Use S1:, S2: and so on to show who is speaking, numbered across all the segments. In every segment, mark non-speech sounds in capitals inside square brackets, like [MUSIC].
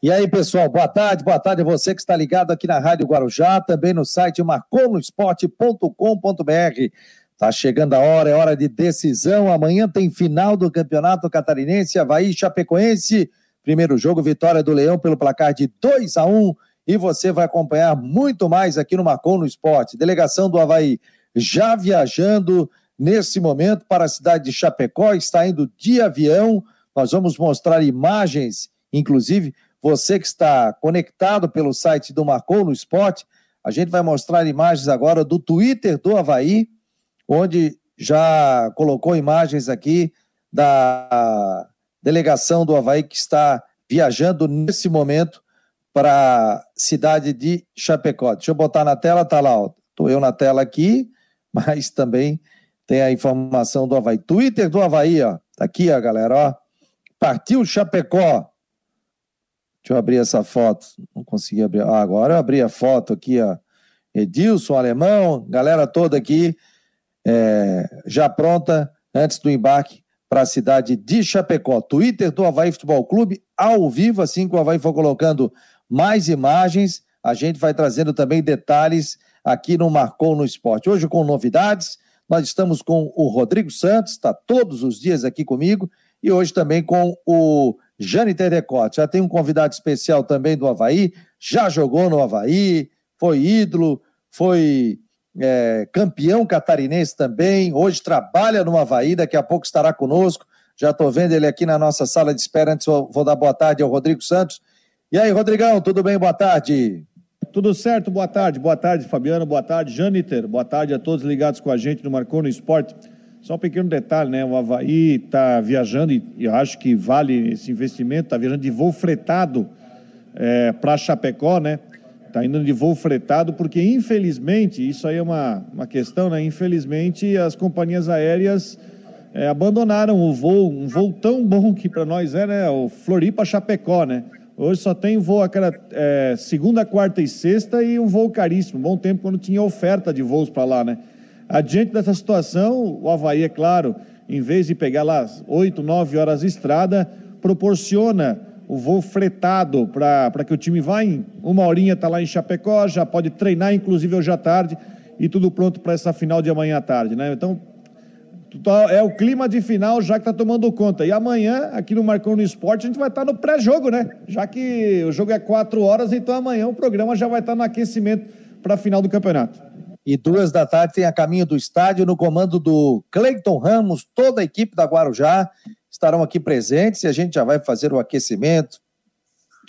S1: E aí, pessoal, boa tarde, boa tarde a você que está ligado aqui na Rádio Guarujá, também no site marconosport.com.br. Tá chegando a hora, é hora de decisão. Amanhã tem final do Campeonato Catarinense, Havaí Chapecoense. Primeiro jogo, vitória do Leão pelo placar de 2 a 1 e você vai acompanhar muito mais aqui no Marcon no Esporte. Delegação do Havaí já viajando nesse momento para a cidade de Chapecó, está indo de avião. Nós vamos mostrar imagens, inclusive você que está conectado pelo site do Marcou no Esporte, a gente vai mostrar imagens agora do Twitter do Havaí, onde já colocou imagens aqui da delegação do Havaí que está viajando nesse momento para a cidade de Chapecó. Deixa eu botar na tela, tá lá, estou eu na tela aqui, [LAUGHS] mas também tem a informação do Havaí. Twitter do Havaí, ó. Tá aqui, ó, galera, ó. Partiu Chapecó. Deixa eu abrir essa foto. Não consegui abrir. Ah, agora eu abri a foto aqui, ó. Edilson, alemão, galera toda aqui é, já pronta antes do embarque para a cidade de Chapecó. Twitter do Havaí Futebol Clube, ao vivo, assim que o Havaí for colocando mais imagens, a gente vai trazendo também detalhes aqui no Marcou no Esporte. Hoje com novidades, nós estamos com o Rodrigo Santos, está todos os dias aqui comigo, e hoje também com o Jane Decote. Já tem um convidado especial também do Havaí, já jogou no Havaí, foi ídolo, foi é, campeão catarinense também, hoje trabalha no Havaí, daqui a pouco estará conosco. Já estou vendo ele aqui na nossa sala de espera. Antes vou dar boa tarde ao Rodrigo Santos. E aí, Rodrigão, tudo bem? Boa tarde.
S2: Tudo certo, boa tarde. Boa tarde, Fabiano. Boa tarde, Janiter. Boa tarde a todos ligados com a gente no Marcou no Esporte. Só um pequeno detalhe, né? O Havaí está viajando, e eu acho que vale esse investimento, está viajando de voo fretado é, para Chapecó, né? Está indo de voo fretado, porque infelizmente, isso aí é uma, uma questão, né? Infelizmente, as companhias aéreas é, abandonaram o voo, um voo tão bom que para nós é, né? O Floripa-Chapecó, né? Hoje só tem voo aquela é, segunda, quarta e sexta e um voo caríssimo. Bom tempo quando tinha oferta de voos para lá, né? Adiante dessa situação, o Havaí, é claro, em vez de pegar lá oito, nove horas de estrada, proporciona o voo fretado para que o time vá em uma horinha, está lá em Chapecó, já pode treinar, inclusive hoje à tarde, e tudo pronto para essa final de amanhã à tarde, né? Então, é o clima de final já que está tomando conta. E amanhã, aqui no Marcão no Esporte, a gente vai estar tá no pré-jogo, né? Já que o jogo é quatro horas, então amanhã o programa já vai estar tá no aquecimento para a final do campeonato.
S1: E duas da tarde tem a caminho do estádio no comando do Cleiton Ramos, toda a equipe da Guarujá estarão aqui presentes e a gente já vai fazer o aquecimento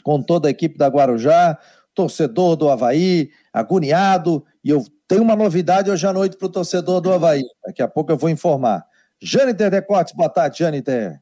S1: com toda a equipe da Guarujá, torcedor do Havaí, agoniado, e eu tem uma novidade hoje à noite para o torcedor do Havaí. Daqui a pouco eu vou informar. Jâniter Decotes, boa tarde, Jâniter.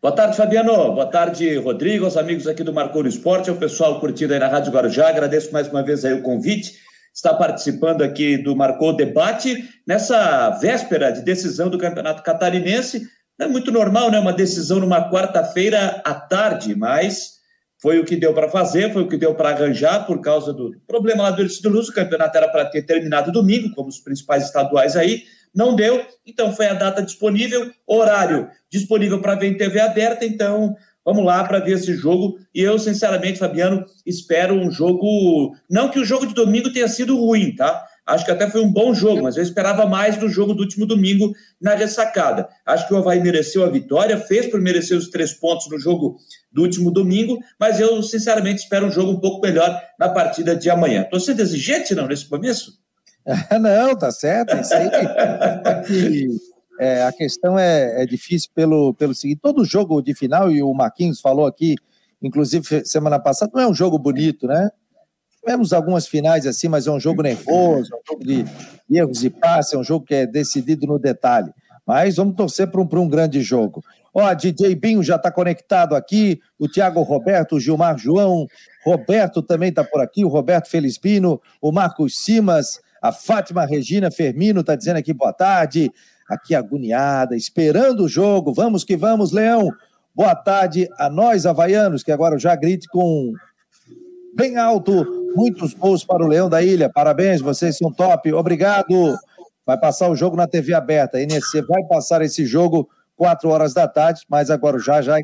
S3: Boa tarde, Fabiano. Boa tarde, Rodrigo, aos amigos aqui do Marcou Esporte, ao pessoal curtido aí na Rádio Guarujá. Agradeço mais uma vez aí o convite. Está participando aqui do Marcou Debate nessa véspera de decisão do Campeonato Catarinense. É muito normal, né? Uma decisão numa quarta-feira à tarde, mas foi o que deu para fazer, foi o que deu para arranjar por causa do problema lá do Ercílio Luz. O campeonato era para ter terminado domingo, como os principais estaduais aí, não deu. Então foi a data disponível, horário disponível para ver em TV aberta. Então vamos lá para ver esse jogo. E eu, sinceramente, Fabiano, espero um jogo. Não que o jogo de domingo tenha sido ruim, tá? Acho que até foi um bom jogo, mas eu esperava mais do jogo do último domingo na ressacada. Acho que o Havaí mereceu a vitória, fez por merecer os três pontos no jogo do último domingo, mas eu, sinceramente, espero um jogo um pouco melhor na partida de amanhã. Estou sendo exigente, não, nesse começo? [LAUGHS]
S1: não, tá certo. Isso [LAUGHS] aí. É, a questão é, é, difícil pelo, pelo seguinte: todo jogo de final, e o Marquinhos falou aqui, inclusive semana passada, não é um jogo bonito, né? Tivemos algumas finais assim, mas é um jogo nervoso, é um jogo de erros e passes, é um jogo que é decidido no detalhe. Mas vamos torcer para um, um grande jogo. Ó, DJ Binho já está conectado aqui, o Tiago Roberto, o Gilmar João, Roberto também está por aqui, o Roberto Felizbino, o Marcos Simas, a Fátima Regina Fermino está dizendo aqui boa tarde, aqui agoniada, esperando o jogo, vamos que vamos, Leão. Boa tarde a nós, havaianos, que agora já grite com bem alto. Muitos gols para o Leão da Ilha. Parabéns, vocês são top. Obrigado. Vai passar o jogo na TV aberta. A NSC vai passar esse jogo quatro horas da tarde, mas agora já já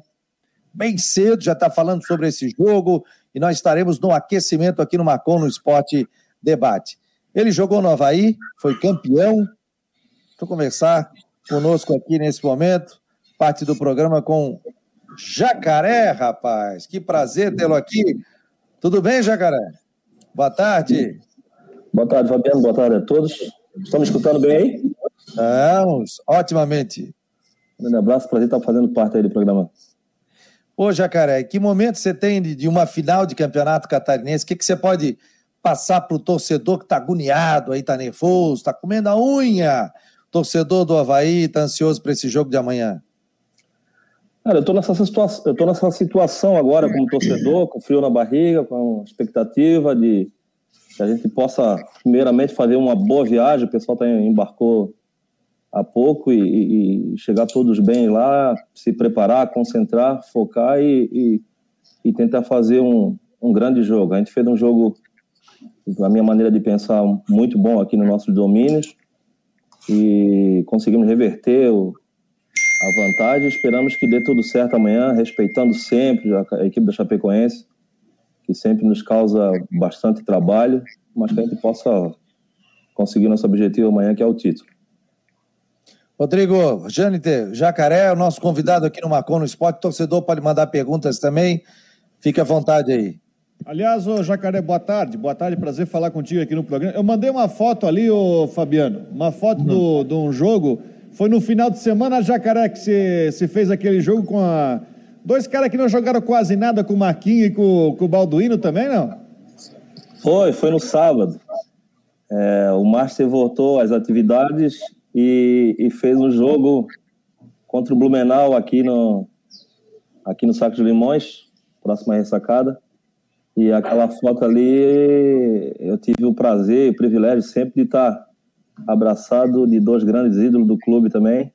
S1: bem cedo já está falando sobre esse jogo e nós estaremos no aquecimento aqui no Macon no Esporte Debate. Ele jogou no Havaí, foi campeão. Vou conversar conosco aqui nesse momento, parte do programa com Jacaré, rapaz. Que prazer tê-lo aqui. Tudo bem, Jacaré? Boa tarde.
S4: Boa tarde, Fabiano. Boa tarde a todos. Estão me escutando bem aí?
S1: Estamos, otimamente.
S4: Um grande abraço, prazer estar fazendo parte aí do programa.
S1: Ô, Jacaré, que momento você tem de uma final de campeonato catarinense? O que, que você pode passar para o torcedor que está agoniado aí, está nervoso, está comendo a unha? Torcedor do Havaí está ansioso para esse jogo de amanhã.
S4: Cara, eu estou nessa, situação, eu nessa situação agora como torcedor, com frio na barriga, com expectativa de que a gente possa, primeiramente, fazer uma boa viagem. O pessoal tá, embarcou há pouco e, e, chegar todos bem lá, se preparar, concentrar, focar e, e, e tentar fazer um, um grande jogo. A gente fez um jogo, a minha maneira de pensar, muito bom aqui nos nossos domínios e conseguimos reverter o, a vantagem. Esperamos que dê tudo certo amanhã, respeitando sempre a, a equipe da Chapecoense, que sempre nos causa bastante trabalho, mas que a gente possa conseguir nosso objetivo amanhã, que é o título.
S1: Rodrigo, Jâniter, Jacaré, o nosso convidado aqui no Marcon no Esporte. Torcedor pode mandar perguntas também. Fique à vontade aí.
S2: Aliás, ô Jacaré, boa tarde. Boa tarde, prazer falar contigo aqui no programa. Eu mandei uma foto ali, ô Fabiano, uma foto uhum. de um jogo. Foi no final de semana, Jacaré, que você fez aquele jogo com a. Dois caras que não jogaram quase nada com o Marquinhos e com, com o Balduino também, não?
S4: Foi, foi no sábado. É, o Márcio voltou às atividades e, e, fez um jogo contra o Blumenau aqui no, aqui no Saco de Limões, próxima ressacada. E aquela foto ali, eu tive o prazer o privilégio sempre de estar abraçado de dois grandes ídolos do clube também,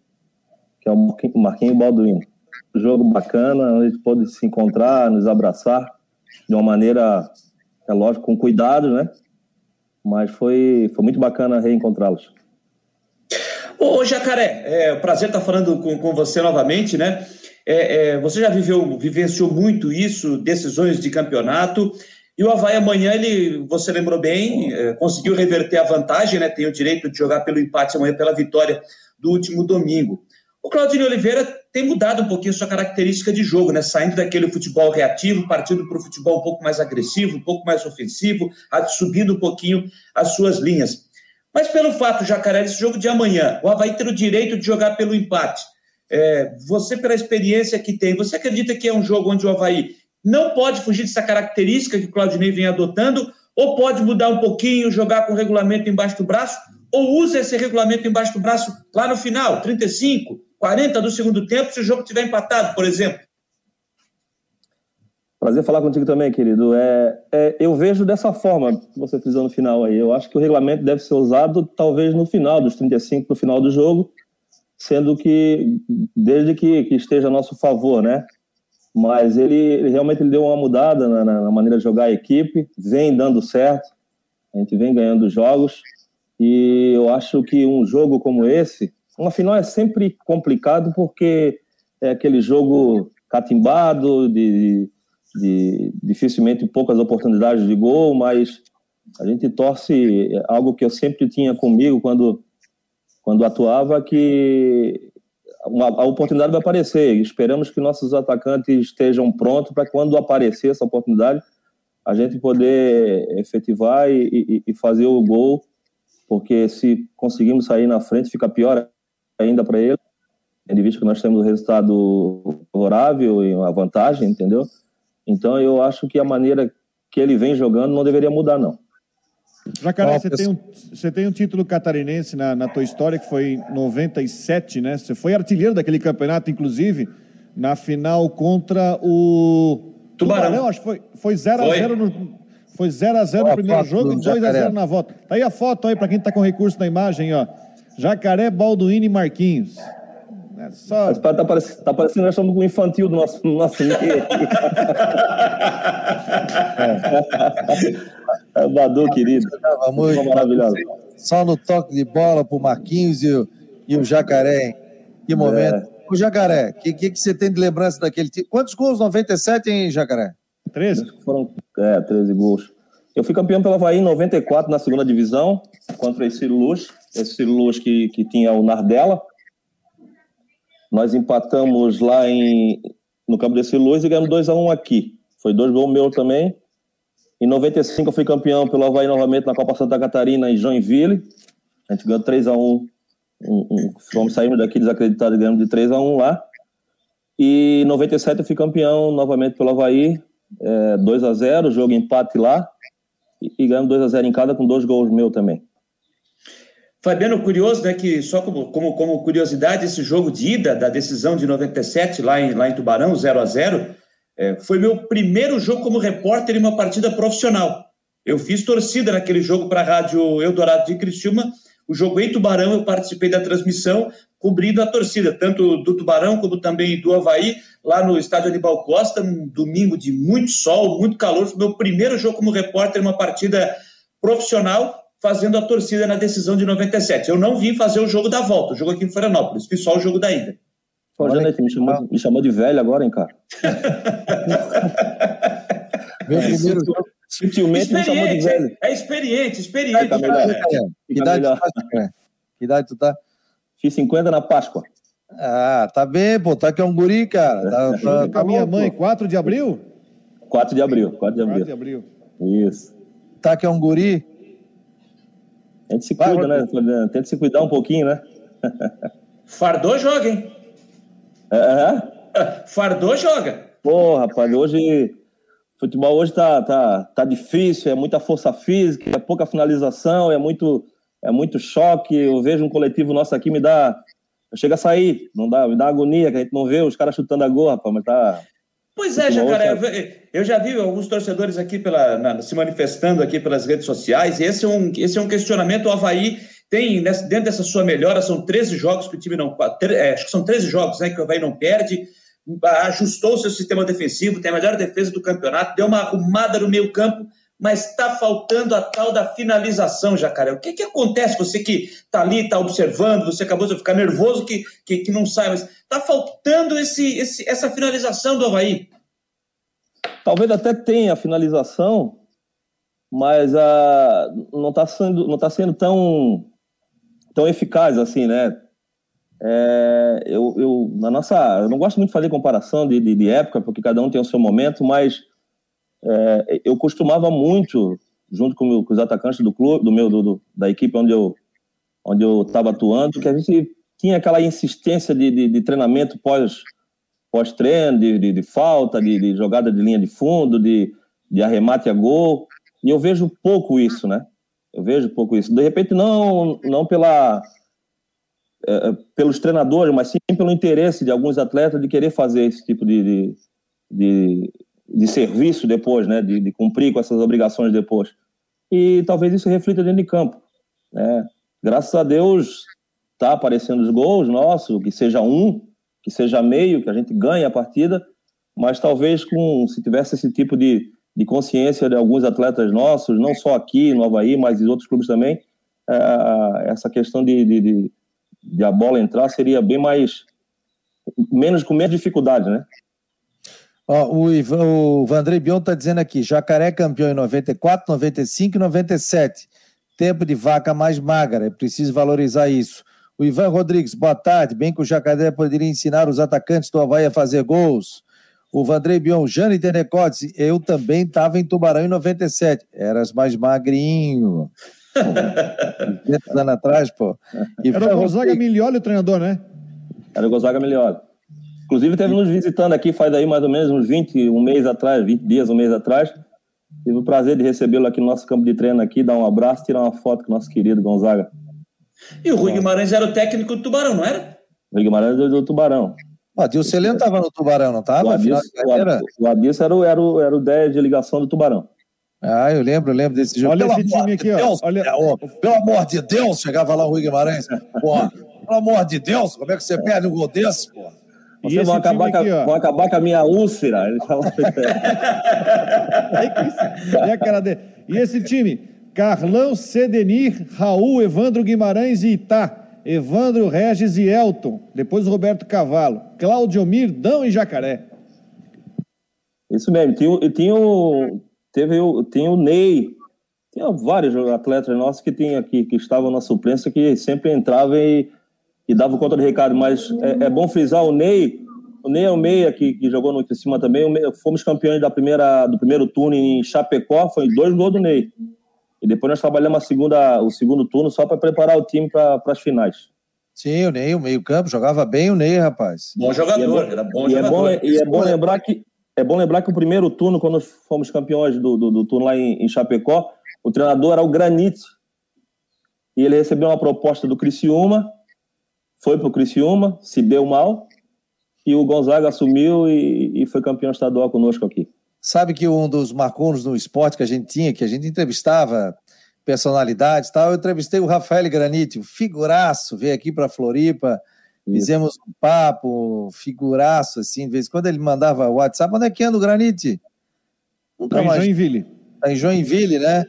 S4: que é o Marquinhos Balduino. Um jogo bacana, a gente pôde se encontrar, nos abraçar de uma maneira, é lógico, com cuidado, né? Mas foi, foi muito bacana reencontrá-los.
S3: Ô, Jacaré, é prazer estar falando com, com você novamente, né? É, é, você já viveu, vivenciou muito isso, decisões de campeonato, e o Havaí amanhã, ele, você lembrou bem, é, conseguiu reverter a vantagem, né? Tem o direito de jogar pelo empate amanhã pela vitória do último domingo. O Claudinho Oliveira tem mudado um pouquinho sua característica de jogo, né? Saindo daquele futebol reativo, partindo para o futebol um pouco mais agressivo, um pouco mais ofensivo, subindo um pouquinho as suas linhas. Mas pelo fato, Jacaré, esse jogo de amanhã, o Havaí ter o direito de jogar pelo empate. É, você, pela experiência que tem, você acredita que é um jogo onde o Havaí não pode fugir dessa característica que o Claudinei vem adotando, ou pode mudar um pouquinho, jogar com o regulamento embaixo do braço, ou usa esse regulamento embaixo do braço lá no final, 35, 40 do segundo tempo, se o jogo estiver empatado, por exemplo?
S4: Prazer falar contigo também, querido. É, é, eu vejo dessa forma que você frisou no final aí. Eu acho que o regulamento deve ser usado talvez no final, dos 35 no final do jogo, sendo que desde que, que esteja a nosso favor, né? Mas ele, ele realmente deu uma mudada na, na, maneira de jogar a equipe, vem dando certo, a gente vem ganhando jogos e eu acho que um jogo como esse, uma final é sempre complicado porque é aquele jogo catimbado de de dificilmente poucas oportunidades de gol, mas a gente torce algo que eu sempre tinha comigo quando quando atuava que uma, a oportunidade vai aparecer. Esperamos que nossos atacantes estejam prontos para quando aparecer essa oportunidade a gente poder efetivar e, e, e fazer o gol, porque se conseguimos sair na frente fica pior ainda para ele. Ele visto que nós temos um resultado favorável e uma vantagem, entendeu? Então eu acho que a maneira que ele vem jogando não deveria mudar, não.
S2: Jacaré, você, tem um, você tem um título catarinense na, na tua história que foi em 97, né? Você foi artilheiro daquele campeonato, inclusive, na final contra o
S3: Tubarão. Tubarão
S2: acho que foi, foi 0x0 no. Foi 0x0 no primeiro jogo e 2x0 na volta. Tá aí a foto aí para quem tá com recurso na imagem, ó. Jacaré, Balduino e Marquinhos.
S4: É só... Mas tá, parecendo, tá parecendo nós estamos com o infantil do nosso, do nosso é. é Badu, querido.
S1: Muito maravilhoso. Só no toque de bola pro Marquinhos e o, e o Jacaré. Hein? Que momento. É. O Jacaré, o que, que, que, você tem de lembrança daquele time? Quantos gols? 97, hein, Jacaré?
S2: 13?
S4: Foram é, 13 gols. Eu fui campeão pelo Havaí em 94 na segunda divisão, contra esse Luz, esse Luz que, que tinha o Nardella. Nós empatamos lá em, no campo desse Luz e ganhamos 2 a 1 um aqui. Foi dois gols meus também. Em 95 eu fui campeão pelo Havaí novamente na Copa Santa Catarina em Joinville. A gente ganhou 3 a 1 um, um, um, Fomos saímos daqui desacreditados e ganhamos de 3 a 1 lá. E em 97 eu fui campeão novamente pelo Havaí, é, 2 a 0 jogo empate lá. E, e ganhamos 2 a 0 em cada com dois gols meus também.
S3: Fabiano, curioso, né, que só como, como, como curiosidade, esse jogo de ida da decisão de 97 lá em, lá em Tubarão, 0 a 0 é, foi meu primeiro jogo como repórter em uma partida profissional. Eu fiz torcida naquele jogo para a Rádio Eldorado de Criciúma. O jogo em Tubarão, eu participei da transmissão, cobrindo a torcida, tanto do Tubarão como também do Havaí, lá no estádio Anibal Costa, um domingo de muito sol, muito calor. Foi meu primeiro jogo como repórter em uma partida profissional fazendo a torcida na decisão de 97. Eu não vim fazer o jogo da volta, o jogo aqui em Florianópolis, fiz só o jogo da ida.
S4: Pô, Janete, me chamou, me chamou de velho agora, hein, cara? [LAUGHS]
S1: Meu primeiro jogo.
S3: Sutilmente me chamou de velho. É experiente, experiente. Tá melhor,
S1: é. Que, idade tu tá, que idade tu tá?
S4: Fiz 50 na Páscoa.
S1: Ah, tá bem, pô. Tá que é um guri, cara. Tá, [LAUGHS]
S2: tá, tá a minha mãe, 4 de abril?
S4: 4 de abril, 4 de abril. 4
S2: de abril.
S4: Isso.
S1: Tá que é um guri?
S4: A gente se cuida, Vai, né? Tenta se cuidar um pouquinho, né?
S3: Fardou, joga, hein?
S4: É?
S3: Fardou, joga.
S4: Pô, rapaz, hoje. Futebol hoje tá, tá, tá difícil, é muita força física, é pouca finalização, é muito, é muito choque. Eu vejo um coletivo nosso aqui, me dá. Chega a sair, não dá, me dá agonia, que a gente não vê os caras chutando a gol, rapaz, mas tá.
S3: Pois é, Jacaré, eu já vi alguns torcedores aqui pela, na, se manifestando aqui pelas redes sociais, e esse é um, esse é um questionamento. O Havaí tem, dentro dessa sua melhora, são 13 jogos que o time não. É, acho que são 13 jogos né, que o Havaí não perde, ajustou o seu sistema defensivo, tem a melhor defesa do campeonato, deu uma arrumada no meio-campo, mas está faltando a tal da finalização, Jacaré. O que, que acontece? Você que está ali, está observando, você acabou de ficar nervoso que, que, que não sai, mas está faltando esse, esse, essa finalização do Havaí.
S4: Talvez até tenha a finalização, mas uh, não está sendo, não tá sendo tão, tão eficaz assim, né? É, eu, eu, na nossa, eu não gosto muito de fazer comparação de, de, de época, porque cada um tem o seu momento, mas é, eu costumava muito, junto com, com, os atacantes do clube, do meu, do, do, da equipe onde eu onde eu estava atuando, que a gente tinha aquela insistência de, de, de treinamento pós pós-treino, de, de, de, falta, de, de, jogada de linha de fundo, de, de arremate a gol. E eu vejo pouco isso, né? Eu vejo pouco isso. De repente, não, não pela, é, é pelos treinadores, mas sim pelo interesse de alguns atletas de querer fazer esse tipo de, de, de, de serviço depois, né? De, de cumprir com essas obrigações depois. E talvez isso reflita dentro de campo. Né? Graças a Deus, tá aparecendo os gols nossos, que seja um, que seja meio, que a gente ganhe a partida, mas talvez com se tivesse esse tipo de, de consciência de alguns atletas nossos, não só aqui no Havaí, mas em outros clubes também, é, essa questão de, de, de, de, a bola entrar seria bem mais menos com menos dificuldade, né?
S1: Ó, o, Ivan, o Vandrei Bion está dizendo aqui: Jacaré campeão em 94, 95 e 97. Tempo de vaca mais magra, é preciso valorizar isso. O Ivan Rodrigues, boa tarde. Bem que o Jacaré poderia ensinar os atacantes do Havaí a fazer gols. O Vandrei Bion, Jane Tenecotes, eu também estava em Tubarão em 97. Eras mais magrinho. [LAUGHS] 20 anos atrás, pô.
S2: Era o Gonzaga Milioli o treinador, né?
S4: Era o Gonzaga Milioli. Inclusive, teve nos visitando aqui faz aí mais ou menos uns 20, um mês atrás, 20 dias, um mês atrás. Tive o prazer de recebê-lo aqui no nosso campo de treino aqui, dar um abraço, tirar uma foto com o nosso querido Gonzaga.
S3: E o Rui Guimarães era o técnico do Tubarão, não era?
S4: Rui Guimarães era do Tubarão.
S1: O Adilson Heleno estava no Tubarão, não estava?
S4: O Adilson, o Adilson era, o, era, o, era o 10 de ligação do Tubarão.
S1: Ah, eu lembro, eu lembro desse jogo.
S2: Olha pelo esse time aqui, de Deus, ó. Olha...
S1: É, pelo amor de Deus, chegava lá o Rui Guimarães. Porra, pelo amor de Deus, como é que você perde um gol desse, porra?
S4: Vocês vão acabar, aqui, com, vão acabar com a minha úlcera. Ele fala... [LAUGHS]
S2: e, a cara dele. e esse time? Carlão, Sedenir, Raul, Evandro Guimarães e Itá. Evandro Regis e Elton. Depois Roberto Cavalo. Claudio Mirdão e Jacaré.
S4: Isso mesmo. Tinha, tinha o, teve o, tinha o Ney, tinha vários atletas nossos que, tinha, que, que estavam na suplência que sempre entravam e, e davam conta do recado. Mas é, é, bom frisar o Ney. O Ney é o meia que, que jogou no cima também. Meia, fomos campeões da primeira, do primeiro turno em Chapecó, foi dois gols do Ney. E depois nós trabalhamos a segunda, o segundo turno só para preparar o time para as finais.
S1: Sim, o Ney, o meio-campo, jogava bem o Ney, rapaz.
S3: Bom jogador, é bom, era bom
S4: e
S3: jogador.
S4: É bom, e é bom lembrar que é bom lembrar que o primeiro turno, quando nós fomos campeões do, do, do turno lá em, em, Chapecó, o treinador era o Granite. E ele recebeu uma proposta do Criciúma, foi para o Criciúma, se deu mal, e o Gonzaga assumiu e, e foi campeão estadual conosco aqui.
S1: Sabe que um dos marconos no esporte que a gente tinha, que a gente entrevistava personalidades tal. Eu entrevistei o Rafael Granite, um figuraço, veio aqui para Floripa, Isso. fizemos um papo, figuraço, assim, de vez em quando ele mandava WhatsApp, onde é que anda o Granite?
S2: Nunca tá mais. Em Joinville.
S1: Tá em Joinville, né?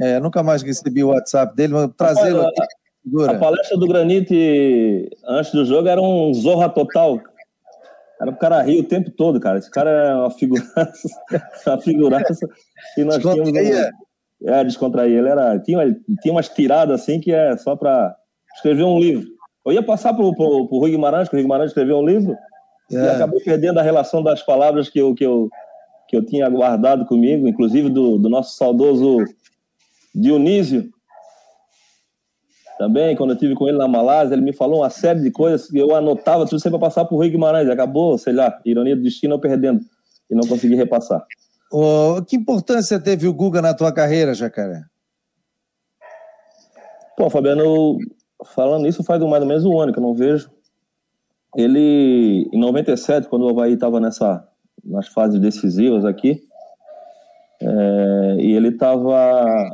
S1: É, nunca mais recebi o WhatsApp dele, mas trazê-lo aqui.
S4: A palestra do Granite antes do jogo era um zorra total. Era o cara rir o tempo todo, cara. Esse cara é uma figuraça, [LAUGHS] uma figuraça. E nós tínhamos é, descontrair. Ele era, tinha, tinha umas tiradas assim que é só para escrever um livro. Eu ia passar para o Rui Guimarães, que o Rui Guimarães escreveu um livro, é. e acabei perdendo a relação das palavras que eu, que eu, que eu tinha guardado comigo, inclusive do, do nosso saudoso Dionísio. Também, quando eu tive com ele na Malásia, ele me falou uma série de coisas que eu anotava tudo sempre para passar para o Rui Guimarães. Acabou, sei lá, ironia do destino, eu perdendo e não consegui repassar.
S1: Oh, que importância teve o Guga na tua carreira, Jacaré?
S4: Pô, Fabiano, falando isso faz mais ou menos um ano que eu não vejo. Ele, em 97, quando o Havaí estava nessa, nas fases decisivas aqui, é, e ele estava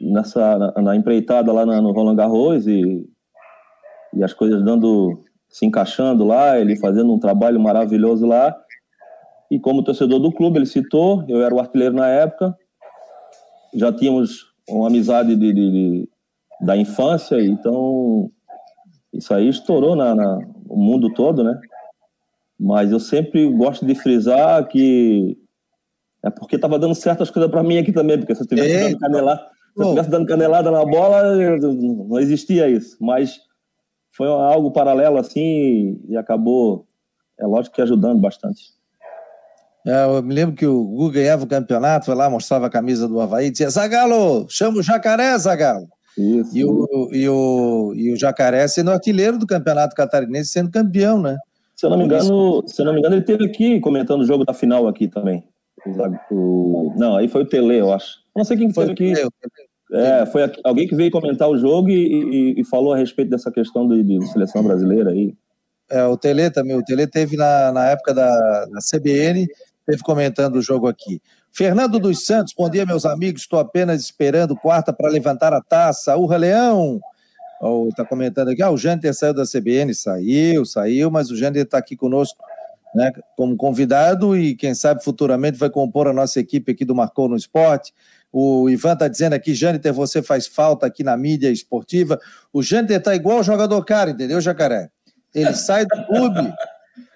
S4: nessa na, na, empreitada lá na, no Roland Garros e, e as coisas dando se encaixando lá, ele fazendo um trabalho maravilhoso lá. E como torcedor do clube, ele citou, eu era o artilheiro na época, já tínhamos uma amizade de, de, de da infância, então isso aí estourou na, na, no mundo todo, né? Mas eu sempre gosto de frisar que é porque estava dando certas coisas para mim aqui também, porque se eu tivesse dando canelada, se eu tivesse dando canelada na bola, não existia isso. Mas foi algo paralelo assim e acabou, é lógico que ajudando bastante.
S1: É, eu me lembro que o Gu ganhava o campeonato, foi lá, mostrava a camisa do Havaí, dizia, Zagalo, chama o Jacaré, Zagalo. Isso. E o, e, o, e o Jacaré sendo artilheiro do campeonato catarinense, sendo campeão, né?
S4: Se eu não me engano, se eu não me engano, ele teve aqui comentando o jogo da final aqui também. O, não, aí foi o Tele, eu acho. Não sei quem foi aqui. É, foi alguém que veio comentar o jogo e, e, e falou a respeito dessa questão de, de seleção brasileira aí.
S1: É, o Tele também. O Tele teve na, na época da, da CBN esteve comentando o jogo aqui. Fernando dos Santos, bom dia, meus amigos. Estou apenas esperando quarta para levantar a taça. Urra, Leão! Está oh, comentando aqui, ah, o Janter saiu da CBN, saiu, saiu, mas o Janter está aqui conosco né, como convidado e quem sabe futuramente vai compor a nossa equipe aqui do Marcou no Esporte. O Ivan está dizendo aqui, Jâniter, você faz falta aqui na mídia esportiva. O Jâniter está igual o jogador cara, entendeu, Jacaré? Ele [LAUGHS] sai do clube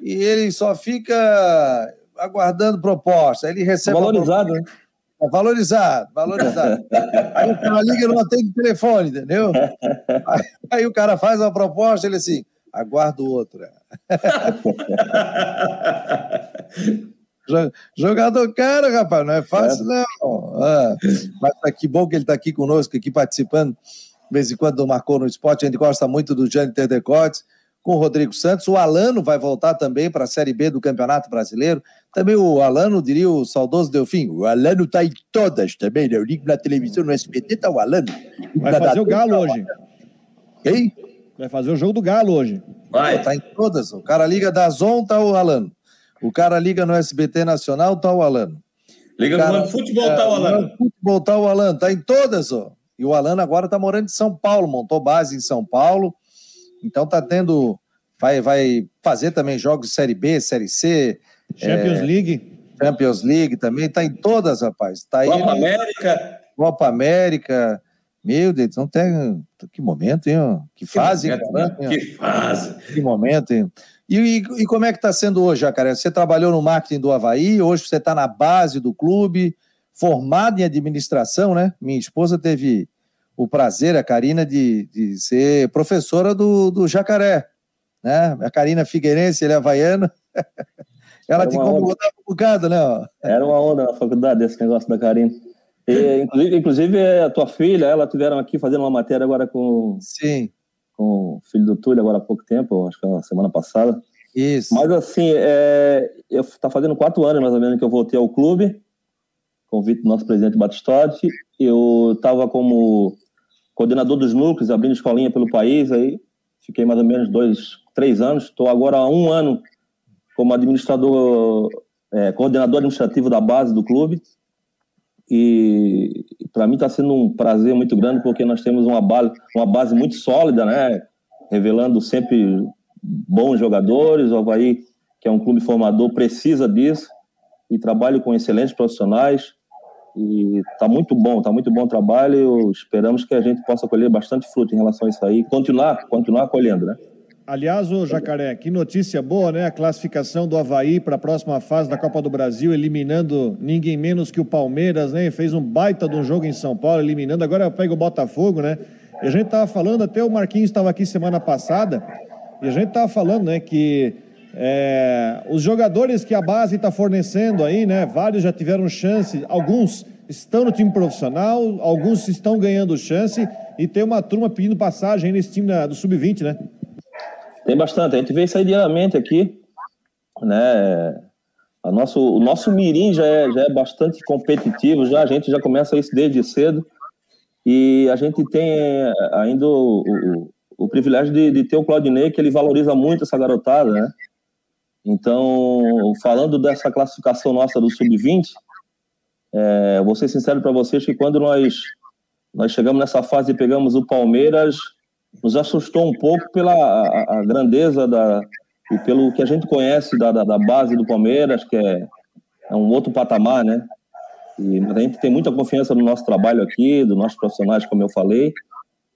S1: e ele só fica aguardando proposta. Ele recebe.
S4: Valorizado, né?
S1: É valorizado, valorizado. [LAUGHS] Aí o cara liga não tem telefone, entendeu? Aí, aí, o cara faz uma proposta, ele assim, aguardo outra. [LAUGHS] Jogador cara, rapaz, não é fácil, é. não. Ah, mas tá que bom que ele está aqui conosco, aqui participando. De vez em quando marcou no esporte, a gente gosta muito do Jâniter Decotes com o Rodrigo Santos. O Alano vai voltar também para a Série B do Campeonato Brasileiro. Também o Alano, diria o saudoso Delfim. O Alano está em todas também, né? Eu ligo na televisão, no SBT, está o Alano.
S2: Vai fazer o Galo hoje.
S1: Quem?
S2: Vai fazer o jogo do Galo hoje.
S1: Vai. Está em todas. O cara liga da Zon, tá o Alano. O cara liga no SBT Nacional, tá o Alano.
S3: Liga cara, no Futebol, tá o Alano. No
S1: Futebol, tá o Alano. Tá em todas, ó. E o Alano agora tá morando em São Paulo, montou base em São Paulo então tá tendo. Vai, vai fazer também jogos de Série B, Série C.
S2: Champions é, League.
S1: Champions League também, tá em todas, rapaz. Tá
S3: Copa aí, América.
S1: Copa América. Meu Deus, não tem. Que momento, hein? Que fase, que momento,
S3: né? Que fase.
S1: Que momento, hein? E, e, e como é que está sendo hoje, Jacaré? Você trabalhou no marketing do Havaí, hoje você está na base do clube, formado em administração, né? Minha esposa teve o prazer, a Karina, de, de ser professora do, do Jacaré. Né? A Karina Figueirense, ele é havaiano. [LAUGHS] Ela te incomodava um bocado, né?
S4: Era uma onda na faculdade esse negócio da Karina. E, inclusive, inclusive, a tua filha, ela tiveram aqui fazendo uma matéria agora com,
S1: Sim.
S4: Com o filho do Túlio, agora há pouco tempo, acho que na semana passada.
S1: Isso.
S4: Mas assim, é, eu tá fazendo quatro anos mais ou menos que eu voltei ao clube, convite do nosso presidente Batistotti. Eu estava como coordenador dos núcleos, abrindo escolinha pelo país, aí fiquei mais ou menos dois, três anos. Estou agora há um ano como administrador, é, coordenador administrativo da base do clube. E para mim está sendo um prazer muito grande porque nós temos uma base, uma base muito sólida, né? Revelando sempre bons jogadores. O Havaí, que é um clube formador, precisa disso e trabalho com excelentes profissionais. E tá muito bom, tá muito bom o trabalho. Esperamos que a gente possa colher bastante fruto em relação a isso aí, continuar, continuar colhendo, né?
S2: Aliás, o Jacaré, que notícia boa, né? A classificação do Havaí para a próxima fase da Copa do Brasil, eliminando ninguém menos que o Palmeiras, né? Fez um baita de um jogo em São Paulo, eliminando. Agora pega o Botafogo, né? E a gente tava falando, até o Marquinhos estava aqui semana passada, e a gente tava falando, né, que é, os jogadores que a base está fornecendo aí, né? Vários já tiveram chance, alguns estão no time profissional, alguns estão ganhando chance, e tem uma turma pedindo passagem nesse time da, do Sub-20, né?
S4: Tem bastante. A gente vê isso aí diariamente aqui, né? A nosso, o nosso mirim já é, já é bastante competitivo, já a gente já começa isso desde cedo e a gente tem ainda o, o, o privilégio de, de, ter o Claudinei, que ele valoriza muito essa garotada, né? Então, falando dessa classificação nossa do Sub-20, é, vou ser sincero para vocês que quando nós, nós chegamos nessa fase e pegamos o Palmeiras, nos assustou um pouco pela a, a grandeza da, e pelo que a gente conhece da, da, da base do Palmeiras, que é, é, um outro patamar, né? E, a gente tem muita confiança no nosso trabalho aqui, dos nossos profissionais, como eu falei,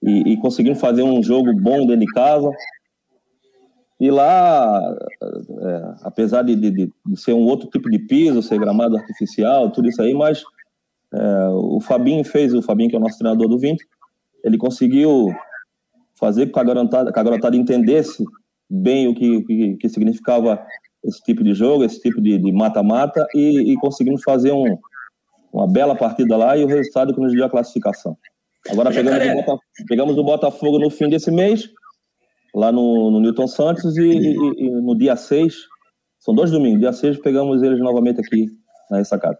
S4: e, e conseguimos fazer um jogo bom dentro de casa. E lá, é, apesar de, de, de, ser um outro tipo de piso, ser gramado artificial, tudo isso aí, mas é, o Fabinho fez, o Fabinho que é o nosso treinador do 20, ele conseguiu fazer com que a garotada, que a garotada entendesse bem o que, que, que, significava esse tipo de jogo, esse tipo de mata-mata, e, e, conseguimos fazer um, uma bela partida lá e o resultado que nos deu a classificação. Agora pegamos o, Botafogo, pegamos o Botafogo no fim desse mês, lá no, no Newton Santos, e, e, e, no dia 6, são dois domingos, dia 6 pegamos eles novamente aqui na ressacada.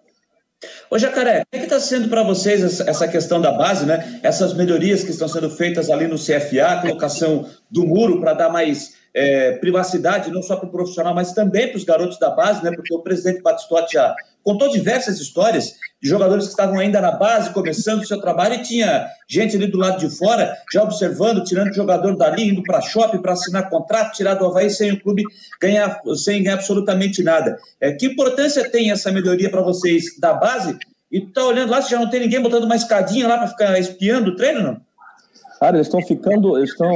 S3: Ô Jacaré, é que está sendo para vocês essa questão da base, né? Essas melhorias que estão sendo feitas ali no CFA, colocação do muro para dar mais é, privacidade, não só para o profissional, mas também para os garotos da base, né? Porque o presidente Batistotti já contou diversas histórias de jogadores que estavam ainda na base, começando o seu trabalho, e tinha gente ali do lado de fora, já observando, tirando o jogador dali, indo para shopping para assinar contrato, tirar do Havaí sem o clube ganhar, sem ganhar absolutamente nada. É, que importância tem essa melhoria para vocês da base? E tá olhando lá, se já não tem ninguém botando uma escadinha lá para ficar espiando o treino, não?
S4: Cara, eles estão ficando, estão,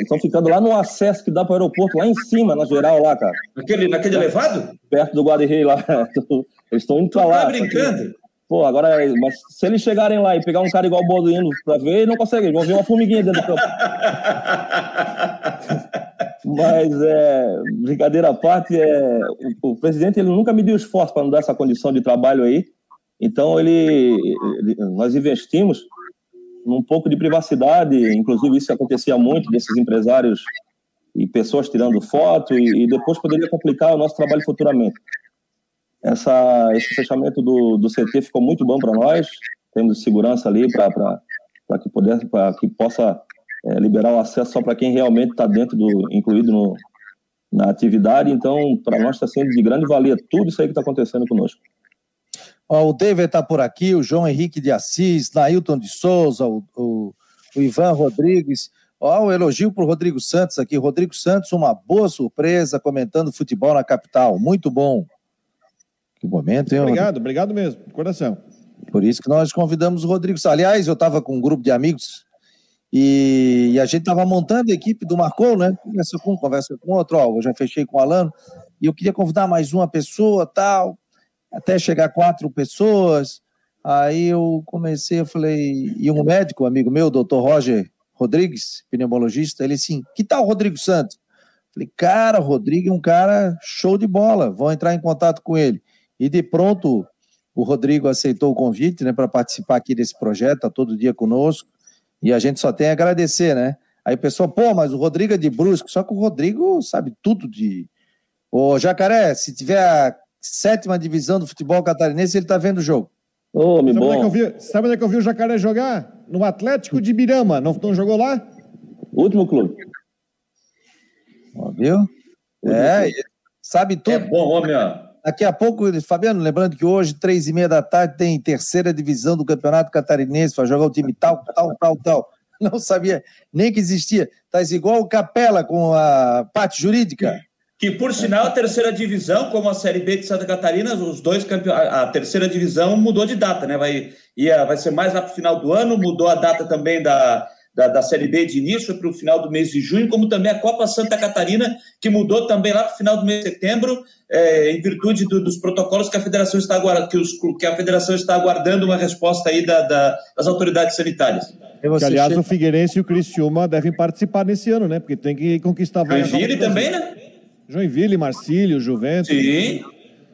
S4: estão ficando lá no acesso que dá para o aeroporto, lá em cima, na geral, lá, cara.
S3: Naquele, naquele elevado?
S4: Perto do Guarda-Rei lá. [LAUGHS] Eles estão indo para lá.
S3: Tá brincando?
S4: Pô, agora, mas se eles chegarem lá e pegar um cara igual o Balduino para ver, eles não conseguem, eles vão ver uma formiguinha dentro do campo. [LAUGHS] mas, é, brincadeira à parte, é, o, o, presidente ele nunca me deu esforço para nos dar essa condição de trabalho aí. Então, ele, ele nós investimos num pouco de privacidade, inclusive isso acontecia muito desses empresários e pessoas tirando foto e, e depois poderia complicar o nosso trabalho futuramente. Essa, esse fechamento do, do CT ficou muito bom para nós, temos segurança ali para que, que possa é, liberar o acesso só para quem realmente está dentro do, incluído no, na atividade, então para nós está sendo de grande valia tudo isso aí que está acontecendo conosco.
S1: Ó, o David está por aqui, o João Henrique de Assis, Nailton de Souza, o, o, o Ivan Rodrigues. Ó, o elogio para o Rodrigo Santos aqui. Rodrigo Santos, uma boa surpresa comentando futebol na capital. Muito bom. Que momento, hein?
S2: Obrigado, obrigado mesmo, coração.
S1: Por isso que nós convidamos o Rodrigo. Aliás, eu estava com um grupo de amigos e, e a gente estava montando a equipe do Marcou, né? Conversa com um, conversa com outro. Ó, eu já fechei com o Alano e eu queria convidar mais uma pessoa, tal, até chegar quatro pessoas. Aí eu comecei, eu falei, e um médico, um amigo meu, doutor Roger Rodrigues, pneumologista, ele assim, que tal Rodrigo Santos? Falei, cara, o Rodrigo é um cara show de bola, vão entrar em contato com ele. E de pronto, o Rodrigo aceitou o convite, né, para participar aqui desse projeto, tá todo dia conosco, e a gente só tem a agradecer, né? Aí o pessoal, pô, mas o Rodrigo é de Brusque, só que o Rodrigo sabe tudo de. Ô, Jacaré, se tiver sétima divisão do futebol catarinense, ele tá vendo o jogo.
S2: Ô, me sabe bom. Onde é que eu vi, sabe onde é que eu vi o Jacaré jogar? No Atlético de Birama. Não, não jogou lá?
S4: Último clube.
S1: Ó, viu? É, sabe tudo. É
S3: bom, homem, ó.
S1: Daqui a pouco, Fabiano, lembrando que hoje, três e meia da tarde, tem terceira divisão do Campeonato Catarinense, vai jogar o time tal, tal, tal, tal. Não sabia nem que existia. Tá igual o Capela com a parte jurídica.
S3: Que, por sinal, a terceira divisão, como a Série B de Santa Catarina, os dois campeões. A terceira divisão mudou de data, né? Vai, ia, vai ser mais lá para o final do ano, mudou a data também da, da, da Série B de início para o final do mês de junho, como também a Copa Santa Catarina, que mudou também lá para o final do mês de setembro, é, em virtude do, dos protocolos que a Federação está aguardando, que, os, que a Federação está aguardando uma resposta aí da, da, das autoridades sanitárias.
S2: Que, aliás, chega... o Figueirense e o Criciúma devem participar nesse ano, né? Porque tem que conquistar
S3: a Joinville também, né?
S2: Joinville, Marcílio, Juventus.
S3: Sim.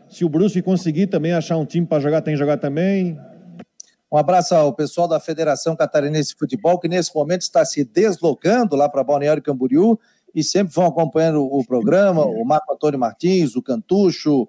S2: Se o Brusque conseguir também achar um time para jogar, tem que jogar também.
S1: Um abraço ao pessoal da Federação Catarinense de Futebol, que nesse momento está se deslocando lá para Balneário Camboriú e sempre vão acompanhando o programa, o Marco Antônio Martins, o Cantucho,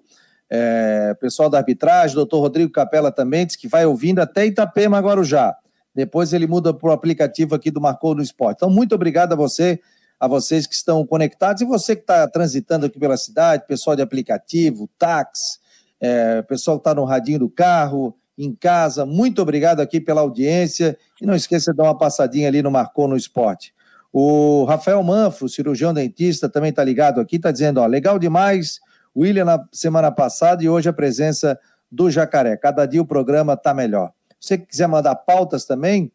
S1: é, pessoal da arbitragem, o doutor Rodrigo Capela também, diz que vai ouvindo até Itapema Guarujá. Depois ele muda para o aplicativo aqui do Marcou no Esporte. Então, muito obrigado a você, a vocês que estão conectados e você que está transitando aqui pela cidade, pessoal de aplicativo, táxi, é, pessoal que está no radinho do carro, em casa. Muito obrigado aqui pela audiência. E não esqueça de dar uma passadinha ali no Marcou no Esporte. O Rafael Manfro, cirurgião dentista, também está ligado aqui, está dizendo: ó, legal demais. William na semana passada e hoje a presença do Jacaré. Cada dia o programa está melhor. Se você quiser mandar pautas também,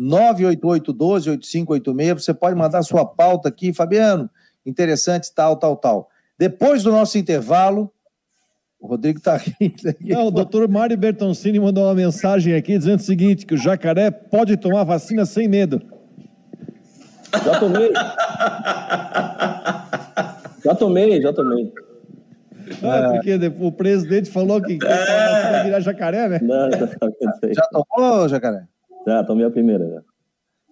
S1: 988-12-8586, você pode mandar sua pauta aqui, Fabiano. Interessante, tal, tal, tal. Depois do nosso intervalo, o Rodrigo está rindo aqui.
S2: Não, o doutor Mário Bertoncini mandou uma mensagem aqui dizendo o seguinte: que o jacaré pode tomar vacina sem medo.
S4: Já tomei. já tomei, já tomei.
S2: Ah, é. porque o presidente falou que é. vai virar jacaré, né? Não,
S1: já, já tomou, jacaré?
S4: Já, tomei a primeira. Já.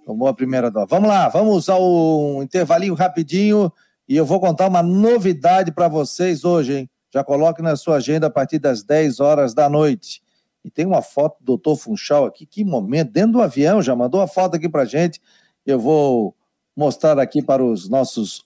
S1: Tomou a primeira dose. Vamos lá, vamos usar um intervalinho rapidinho e eu vou contar uma novidade para vocês hoje, hein? Já coloque na sua agenda a partir das 10 horas da noite. E tem uma foto do doutor Funchal aqui, que momento, dentro do avião, já mandou a foto aqui para gente. Eu vou mostrar aqui para os nossos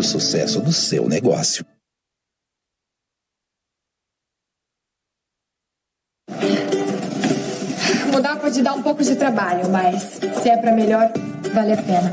S5: o sucesso do seu negócio.
S6: Mudar pode dar um pouco de trabalho, mas se é para melhor, vale a pena.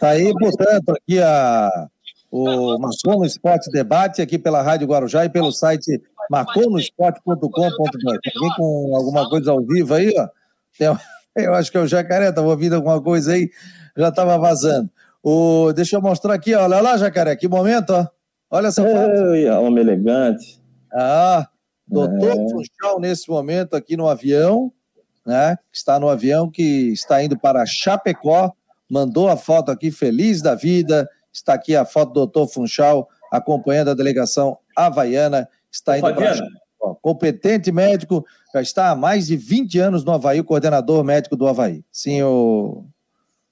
S1: Tá aí, portanto, aqui a, o Marcou no Esporte Debate, aqui pela Rádio Guarujá e pelo site marconosport.com.br. Alguém com alguma coisa ao vivo aí, ó? Tem, [LAUGHS] eu acho que é o Jacaré, estava ouvindo alguma coisa aí, já estava vazando. O, deixa eu mostrar aqui, olha lá, Jacaré, que momento, ó. Olha essa
S4: foto. homem elegante.
S1: Ah, doutor é. Funchal nesse momento aqui no avião, né? Está no avião que está indo para Chapecó, mandou a foto aqui, feliz da vida. Está aqui a foto do doutor Funchal acompanhando a delegação havaiana. Está indo para. Competente médico, já está há mais de 20 anos no Havaí, o coordenador médico do Havaí. Sim, o.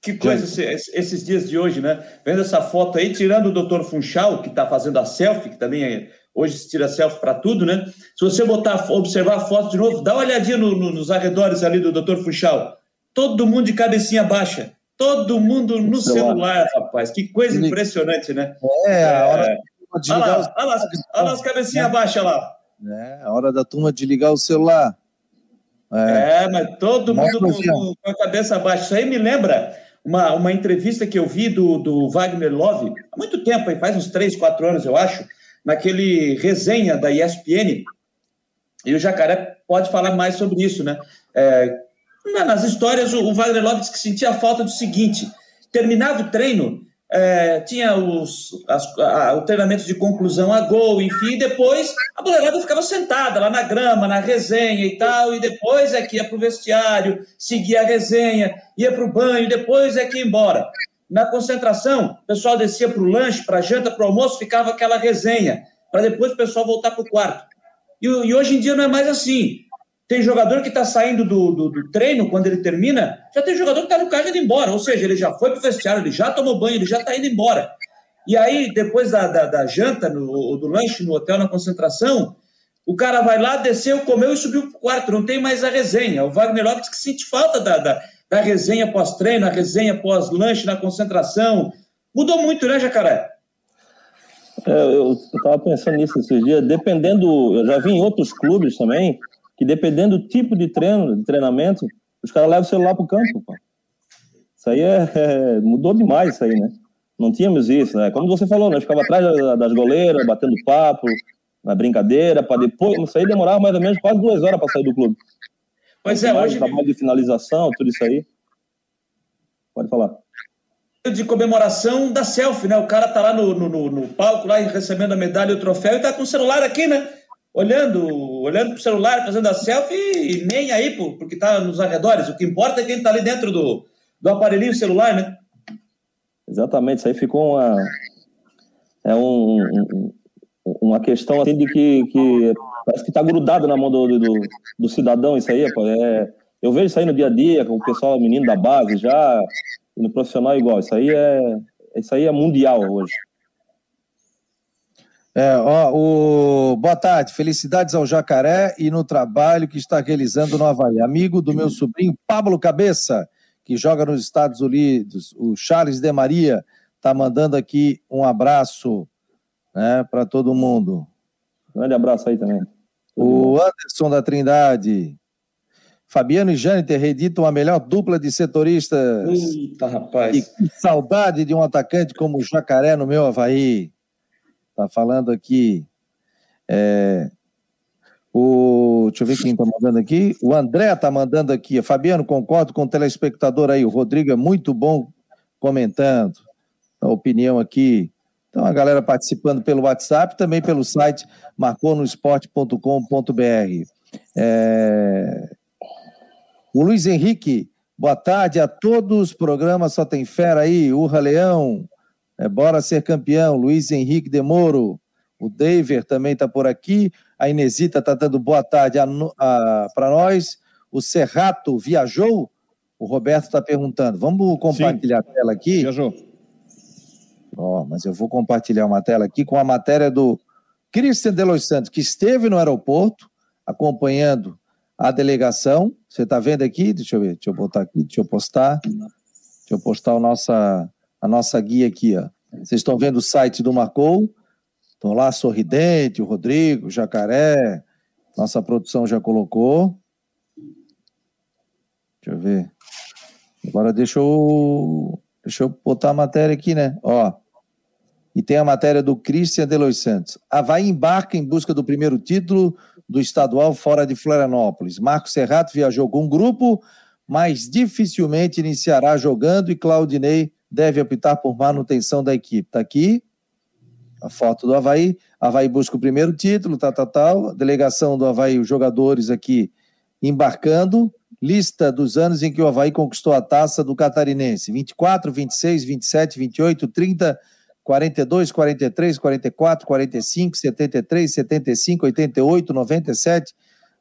S3: Que coisa esses dias de hoje, né? Vendo essa foto aí, tirando o doutor Funchal, que está fazendo a selfie, que também é, hoje se tira selfie para tudo, né? Se você botar, observar a foto de novo, dá uma olhadinha no, no, nos arredores ali do doutor Funchal. Todo mundo de cabecinha baixa. Todo mundo no celular, rapaz. Que coisa impressionante, né?
S1: É, a hora
S3: é. de olha lá, olha lá, olha lá as cabecinhas é. baixas lá.
S1: É, a hora da turma de ligar o celular.
S3: É, é mas todo mundo com, com, a cabeça baixa. Isso aí me lembra uma, uma entrevista que eu vi do, do Wagner Love, há muito tempo, faz uns três, quatro anos, eu acho, naquele resenha da ESPN. E o Jacaré pode falar mais sobre isso, né? É, nas histórias, o Wagner Love que sentia falta do seguinte: terminava o treino, é, tinha os, as, a, o treinamento de conclusão a gol, enfim, e depois a boleirada ficava sentada lá na grama, na resenha e tal, e depois é que ia para o vestiário, seguia a resenha, ia para o banho, depois é que ia embora. Na concentração, o pessoal descia para o lanche, para a janta, para o almoço, ficava aquela resenha, para depois o pessoal voltar para o quarto. E, e hoje em dia não é mais assim. Tem jogador que está saindo do, do, do, treino, quando ele termina, já tem jogador que está no carro indo embora. Ou seja, ele já foi para o vestiário, ele já tomou banho, ele já está indo embora. E aí, depois da, da, da janta, no, do lanche no hotel, na concentração, o cara vai lá, desceu, comeu e subiu para o quarto. Não tem mais a resenha. O Wagner Lopes que sente falta da, da, da resenha pós-treino, a resenha pós-lanche na concentração. Mudou muito, né, Jacaré?
S4: É, eu estava pensando nisso esses dias. Dependendo, eu já vi em outros clubes também, que dependendo do tipo de treino, de treinamento, os caras levam o celular pro campo, pô. Isso aí é, é, mudou demais isso aí, né? Não tínhamos isso, né? Como você falou, nós ficava atrás das goleiras, batendo papo, na brincadeira, para depois, isso aí demorava mais ou menos quase duas horas para sair do clube.
S3: Pois é, hoje...
S4: Trabalho de finalização, tudo isso aí. Pode falar
S3: de comemoração da selfie, né? O cara tá lá no, no, no palco, lá recebendo a medalha e o troféu, e tá com o celular aqui, né? Olhando, olhando para o celular, fazendo a selfie e nem aí porque está nos arredores. O que importa é quem está ali dentro do, do aparelhinho celular, né?
S4: Exatamente, isso aí ficou uma, é um, um, uma questão assim de que, que parece que está grudado na mão do, do, do, cidadão isso aí. É, eu vejo isso aí no dia a dia, com o pessoal, menino da base já, no profissional igual. Isso aí é, isso aí é mundial hoje.
S1: É, ó, o... Boa tarde, felicidades ao Jacaré e no trabalho que está realizando no Havaí. Amigo do meu sobrinho Pablo Cabeça, que joga nos Estados Unidos, o Charles de Maria, está mandando aqui um abraço né, para todo mundo.
S4: Grande abraço aí também.
S1: O Anderson da Trindade. Fabiano e Jâniter reeditam a melhor dupla de setoristas.
S3: Eita, rapaz.
S1: E que saudade de um atacante como o Jacaré no meu Havaí. Tá falando aqui. É, o, deixa eu ver quem está mandando aqui. O André está mandando aqui. Fabiano, concordo com o telespectador aí. O Rodrigo é muito bom comentando. A opinião aqui. Então, a galera participando pelo WhatsApp, também pelo site marconosport.com.br. É... O Luiz Henrique, boa tarde a todos. Programa Só Tem Fera aí. Urra Leão. É, bora ser campeão. Luiz Henrique Demoro. O Daver também está por aqui. A Inesita está dando boa tarde para nós. O Serrato viajou? O Roberto está perguntando. Vamos compartilhar Sim. a tela aqui?
S2: Viajou.
S1: Oh, mas eu vou compartilhar uma tela aqui com a matéria do Christian de Los Santos, que esteve no aeroporto acompanhando a delegação. Você está vendo aqui? Deixa eu ver, deixa eu botar aqui, deixa eu postar. Deixa eu postar a nossa a nossa guia aqui, ó. Vocês estão vendo o site do Marcou? Estão lá sorridente, o Rodrigo, o Jacaré. Nossa produção já colocou. Deixa eu ver. Agora deixa eu. Deixa eu botar a matéria aqui, né? Ó. E tem a matéria do Christian Delois Santos. Havaí embarca em busca do primeiro título do estadual fora de Florianópolis. Marco Serrato viajou com um grupo, mas dificilmente iniciará jogando e Claudinei deve optar por manutenção da equipe. Está aqui a foto do Havaí. Havaí busca o primeiro título, tal, tal, tal. Delegação do Havaí, os jogadores aqui embarcando. Lista dos anos em que o Havaí conquistou a taça do Catarinense: 24, 26, 27, 28, 30, 42, 43, 44, 45, 73, 75, 88, 97,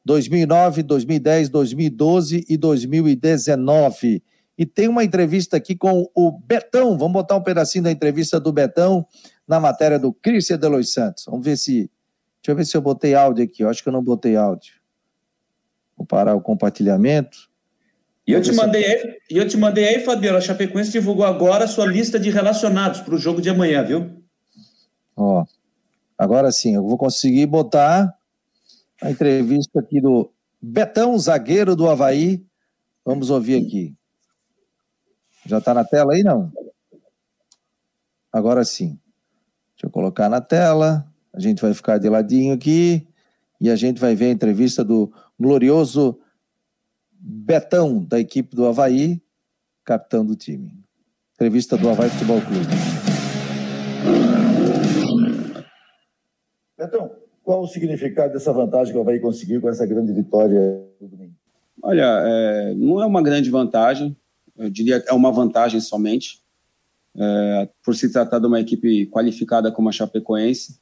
S1: 2009, 2010, 2012 e 2019. E tem uma entrevista aqui com o Betão. Vamos botar um pedacinho da entrevista do Betão na matéria do Cristian Delois Santos. Vamos ver se. Deixa eu ver se eu botei áudio aqui. Eu acho que eu não botei áudio. Vou parar o compartilhamento.
S3: E eu te mandei aí, eu te mandei aí, Fabiano, a Chapecoense divulgou agora a sua lista de relacionados para o jogo de amanhã, viu?
S1: Ó, agora sim, eu vou conseguir botar a entrevista aqui do Betão, zagueiro do Havaí. Vamos ouvir aqui. Já está na tela aí, não? Agora sim. Deixa eu colocar na tela. A gente vai ficar de ladinho aqui e a gente vai ver a entrevista do glorioso Betão, da equipe do Havaí, capitão do time. Entrevista do Havaí Futebol Clube.
S7: Betão, qual o significado dessa vantagem que o Havaí conseguiu com essa grande vitória do domingo?
S8: Olha, é, não é uma grande vantagem, eu diria que é uma vantagem somente, é, por se tratar de uma equipe qualificada como a Chapecoense.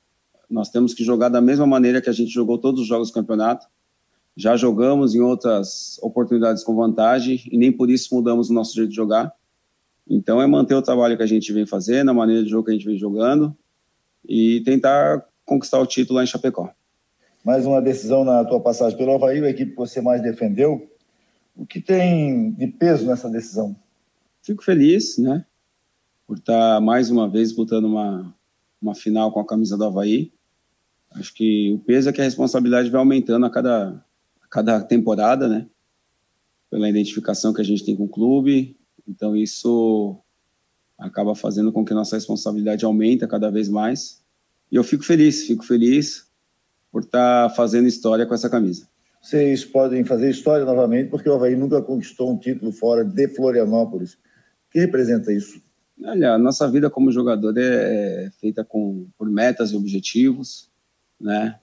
S8: Nós temos que jogar da mesma maneira que a gente jogou todos os jogos do campeonato. Já jogamos em outras oportunidades com vantagem e nem por isso mudamos o nosso jeito de jogar. Então é manter o trabalho que a gente vem fazendo, a maneira de jogo que a gente vem jogando e tentar conquistar o título lá em Chapecó.
S7: Mais uma decisão na tua passagem pelo Havaí, a equipe que você mais defendeu. O que tem de peso nessa decisão?
S8: Fico feliz, né? Por estar mais uma vez disputando uma, uma final com a camisa do Havaí. Acho que o peso é que a responsabilidade vai aumentando a cada, a cada temporada, né? Pela identificação que a gente tem com o clube. Então, isso acaba fazendo com que nossa responsabilidade aumente cada vez mais. E eu fico feliz, fico feliz por estar fazendo história com essa camisa
S7: vocês podem fazer história novamente, porque o Havaí nunca conquistou um título fora de Florianópolis. O que representa isso?
S8: Olha, a nossa vida como jogador é, é feita com, por metas e objetivos, né?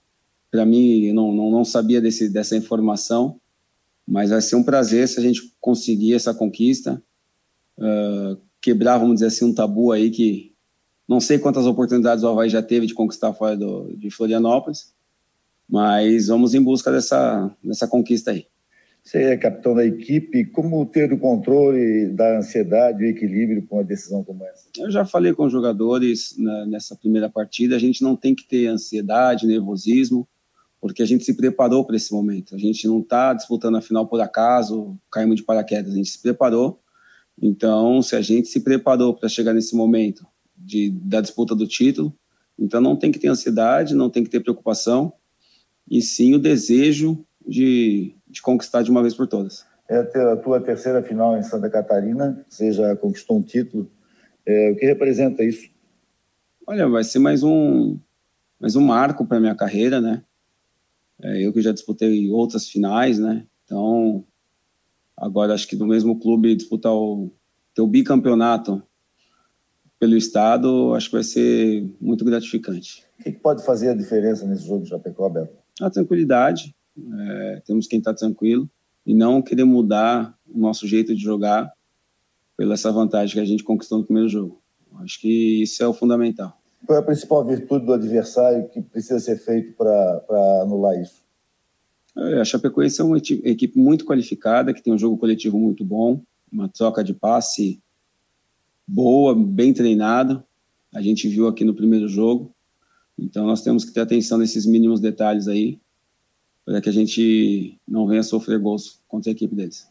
S8: Para mim, não, não, não sabia desse, dessa informação, mas vai ser um prazer se a gente conseguir essa conquista, uh, quebrar, vamos dizer assim, um tabu aí que não sei quantas oportunidades o Havaí já teve de conquistar fora do, de Florianópolis, mas vamos em busca dessa, dessa conquista aí.
S7: Você é capitão da equipe, como ter o controle da ansiedade e o equilíbrio com uma decisão como essa?
S8: Eu já falei com os jogadores na, nessa primeira partida, a gente não tem que ter ansiedade, nervosismo, porque a gente se preparou para esse momento. A gente não está disputando a final por acaso, caímos de paraquedas, a gente se preparou. Então, se a gente se preparou para chegar nesse momento de, da disputa do título, então não tem que ter ansiedade, não tem que ter preocupação e sim o desejo de, de conquistar de uma vez por todas.
S7: É a tua terceira final em Santa Catarina, você já conquistou um título. É, o que representa isso?
S8: Olha, vai ser mais um, mais um marco para minha carreira, né? É, eu que já disputei outras finais, né? Então, agora acho que do mesmo clube disputar o teu bicampeonato pelo estado, acho que vai ser muito gratificante.
S7: O que, que pode fazer a diferença nesse jogo de Chapecó, Beto?
S8: A tranquilidade, é, temos que estar tranquilo e não querer mudar o nosso jeito de jogar pela essa vantagem que a gente conquistou no primeiro jogo. Acho que isso é o fundamental.
S7: Qual é a principal virtude do adversário que precisa ser feito para anular isso?
S8: É, a Chapecoense é uma equipe muito qualificada, que tem um jogo coletivo muito bom, uma troca de passe boa, bem treinado. A gente viu aqui no primeiro jogo. Então nós temos que ter atenção nesses mínimos detalhes aí, para que a gente não venha sofrer gols contra a equipe deles.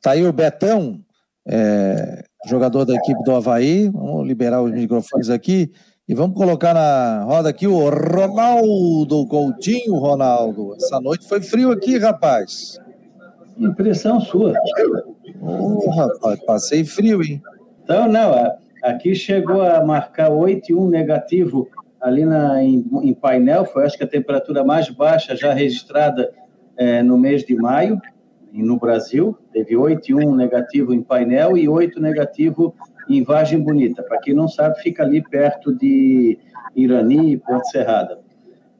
S1: Tá aí o Betão, é, jogador da equipe do Havaí. Vamos liberar os microfones aqui e vamos colocar na roda aqui o Ronaldo Coutinho, Ronaldo. Essa noite foi frio aqui, rapaz.
S9: Impressão sua.
S1: Ô, rapaz, passei frio, hein?
S9: Então, não, aqui chegou a marcar 8 e 1 negativo ali na, em, em, painel, foi acho que a temperatura mais baixa já registrada é, no mês de maio, no Brasil, teve 8 e 1 negativo em painel e 8 negativo em Vargem Bonita. Para quem não sabe, fica ali perto de Irani e Ponte Serrada.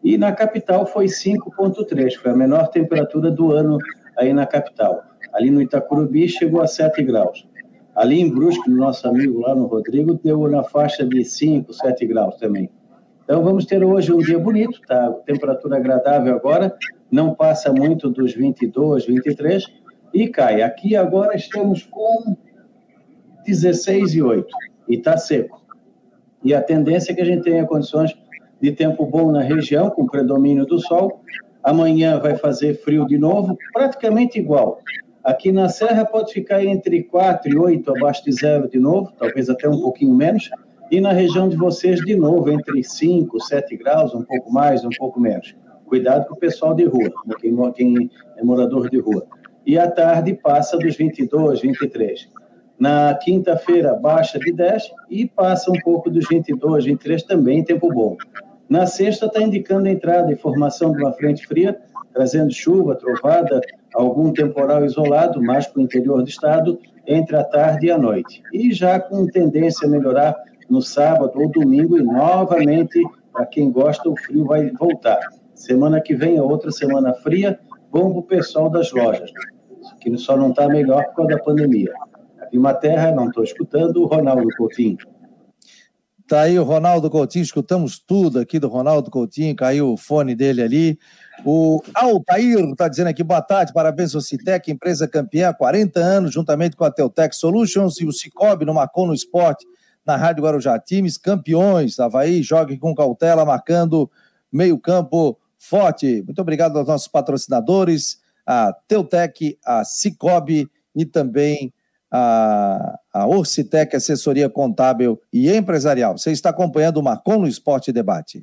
S9: E na capital foi 5,3, foi a menor temperatura do ano aí na capital. Ali no Itacurubi chegou a 7 graus. Ali em Brusque, nosso amigo lá no Rodrigo, deu na faixa de 5, 7 graus também. Então vamos ter hoje um dia bonito, tá? Temperatura agradável agora, não passa muito dos 22, 23 e cai. Aqui agora estamos com 16 e 8 e está seco. E a tendência é que a gente tenha condições de tempo bom na região, com predomínio do sol. Amanhã vai fazer frio de novo, praticamente igual. Aqui na Serra pode ficar entre 4 e 8 abaixo de zero de novo, talvez até um pouquinho menos. E na região de vocês, de novo, entre 5, 7 graus, um pouco mais, um pouco menos. Cuidado com o pessoal de rua, quem, quem é morador de rua. E à tarde passa dos 22, 23. Na quinta-feira, baixa de 10 e passa um pouco dos 22, 23, também tempo bom. Na sexta, está indicando a entrada e formação de uma frente fria, trazendo chuva, trovada, algum temporal isolado, mais para o interior do estado, entre a tarde e a noite. E já com tendência a melhorar no sábado ou domingo, e novamente, para quem gosta, o frio vai voltar. Semana que vem é outra semana fria, bom para o pessoal das lojas, que só não está melhor por causa da pandemia. A Climaterra, não estou escutando, o Ronaldo Coutinho.
S1: Tá aí o Ronaldo Coutinho, escutamos tudo aqui do Ronaldo Coutinho, caiu o fone dele ali. O Altair está dizendo aqui, boa tarde, parabéns ao Citec, empresa campeã há 40 anos, juntamente com a Teutec Solutions e o Cicobi no Macon no Esporte, na Rádio Guarujá. Times campeões, Havaí, jogue com cautela, marcando meio campo forte. Muito obrigado aos nossos patrocinadores, a Teutec, a Cicobi e também a, a Orcitec, assessoria contábil e empresarial. Você está acompanhando o Marcon no Esporte Debate.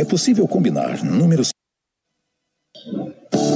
S5: É possível combinar números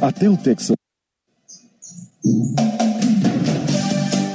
S10: Até o Texas.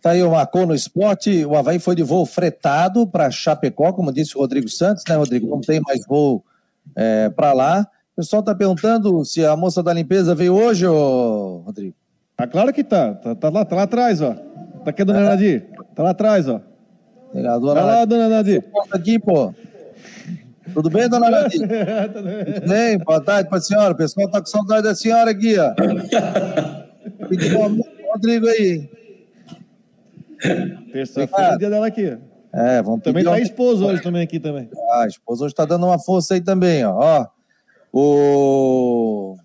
S1: Tá aí o Marcou no esporte. O Havaí foi de voo fretado para Chapecó, como disse o Rodrigo Santos, né, Rodrigo? Não tem mais voo é, para lá. O pessoal está perguntando se a moça da limpeza veio hoje, ô, Rodrigo.
S2: Tá claro que tá. Tá, tá lá, tá lá atrás, ó. Tá aqui a dona é. Nadir. Tá lá atrás, ó.
S1: Legal, dona tá lá, dona Nadir. Aqui, pô. Tudo bem, dona [LAUGHS] Nadir? Tudo bem? Boa tarde para a senhora. O pessoal está com saudade da senhora aqui, ó. [LAUGHS] Pediu um Rodrigo aí.
S2: Terça-feira é o dia dela aqui.
S1: É, vamos
S2: Também tá a esposa hoje também aqui também.
S1: Ah, a esposa hoje tá dando uma força aí também, ó. ó. O...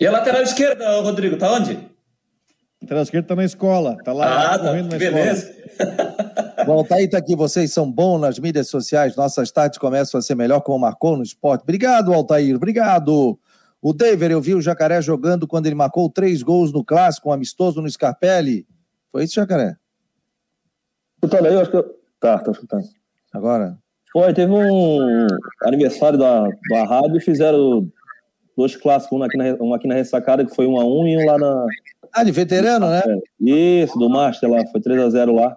S3: E a lateral esquerda, Rodrigo, tá onde?
S2: A lateral esquerda tá na escola, tá lá
S3: ah, tá.
S2: correndo na
S3: beleza.
S2: escola. [LAUGHS]
S1: Bom, tá aí, tá aqui. Vocês são bons nas mídias sociais. Nossas tardes começam a ser melhor como marcou no esporte. Obrigado, Altair. Obrigado. O David, eu vi o Jacaré jogando quando ele marcou três gols no clássico, um amistoso no Scarpelli. Foi isso, Jacaré?
S4: Escutando aí, eu acho que eu... Tá, tô escutando.
S1: Agora?
S4: Foi, teve um aniversário da, da rádio e fizeram dois clássicos, um aqui, na, um aqui na ressacada, que foi um a um, e um lá na.
S1: Ah, de veterano, né?
S4: Isso, do Master lá, foi 3x0 lá.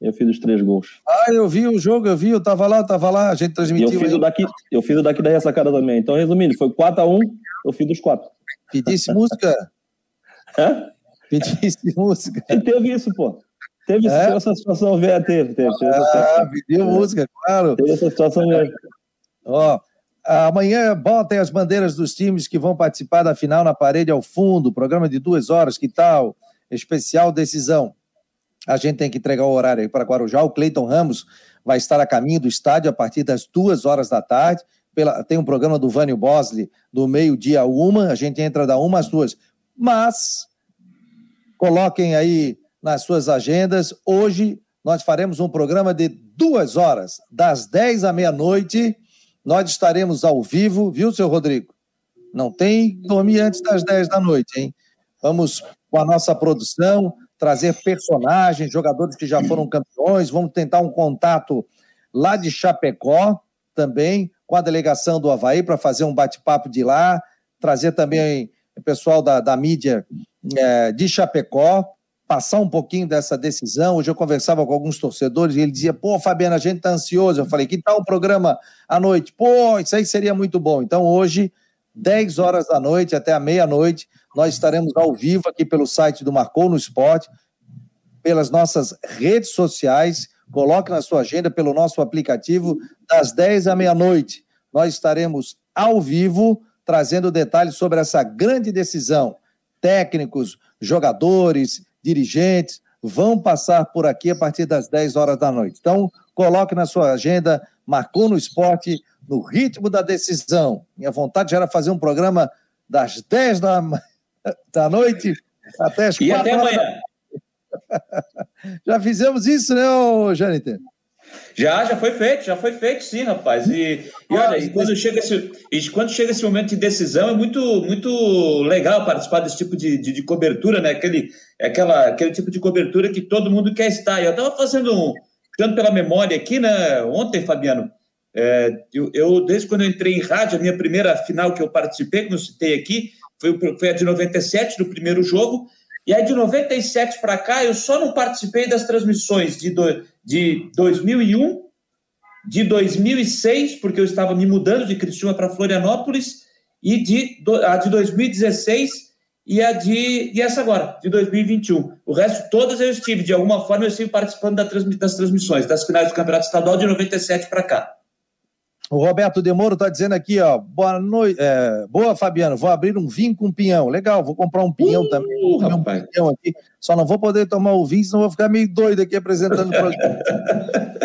S4: Eu fiz os três gols.
S1: Ah, eu vi o jogo, eu vi, eu tava lá, eu tava lá, a gente transmitiu.
S4: E eu fiz, o daqui, eu fiz o daqui da ressacada também. Então, resumindo, foi 4x1, eu fiz os quatro.
S1: Pedisse música?
S4: Hã?
S1: Pedisse música.
S4: E teve isso, pô. Teve, é? essa situação, velho, teve, teve. teve
S1: ah, pediu música, claro.
S4: Teve essa situação mesmo.
S1: Ó, amanhã botem as bandeiras dos times que vão participar da final na parede ao fundo, programa de duas horas, que tal? Especial decisão. A gente tem que entregar o horário aí para Guarujá. O Cleiton Ramos vai estar a caminho do estádio a partir das duas horas da tarde. Pela, tem um programa do Vânio Bosley do meio-dia a uma, a gente entra da uma às duas. Mas coloquem aí nas suas agendas. Hoje nós faremos um programa de duas horas, das 10 à meia-noite. Nós estaremos ao vivo, viu, seu Rodrigo? Não tem dormir antes das 10 da noite, hein? Vamos com a nossa produção trazer personagens, jogadores que já foram campeões. Vamos tentar um contato lá de Chapecó também, com a delegação do Havaí, para fazer um bate-papo de lá. Trazer também o pessoal da, da mídia é, de Chapecó passar um pouquinho dessa decisão. Hoje eu conversava com alguns torcedores e ele dizia: pô, Fabiana, a gente está ansioso. Eu falei: que tal um programa à noite? Pô, isso aí seria muito bom. Então hoje, 10 horas da noite até a meia-noite, nós estaremos ao vivo aqui pelo site do Marcou no Esporte, pelas nossas redes sociais. Coloque na sua agenda pelo nosso aplicativo, das 10 à meia-noite. Nós estaremos ao vivo trazendo detalhes sobre essa grande decisão. Técnicos, jogadores, dirigentes vão passar por aqui a partir das 10 horas da noite. Então, coloque na sua agenda, marcou no esporte, no ritmo da decisão. Minha vontade era fazer um programa das 10 da, [LAUGHS] da noite até as 4
S3: E até amanhã. [LAUGHS]
S1: Já fizemos isso, né, Jâniter?
S3: Já, já foi feito, já foi feito, sim, rapaz. E, e olha, e quando, chega esse, e quando chega esse momento de decisão, é muito, muito legal participar desse tipo de, de, de cobertura, né? Aquele, aquela, aquele tipo de cobertura que todo mundo quer estar. Eu estava fazendo um, tanto pela memória aqui, né? Ontem, Fabiano, é, eu, eu, desde quando eu entrei em rádio, a minha primeira final que eu participei, como eu citei aqui, foi, foi a de 97, do primeiro jogo. E aí, de 97 para cá, eu só não participei das transmissões de, do, de 2001, de 2006, porque eu estava me mudando de Criciúma para Florianópolis, e de, a de 2016 e a de e essa agora, de 2021. O resto, todas eu estive, de alguma forma, eu estive participando das transmissões, das finais do Campeonato Estadual de 97 para cá.
S1: O Roberto Demoro está dizendo aqui, ó, boa noite, é, boa Fabiano, vou abrir um vinho com pinhão, legal, vou comprar um pinhão uh, também, vou um pinhão aqui, só não vou poder tomar o vinho, senão vou ficar meio doido aqui apresentando o programa.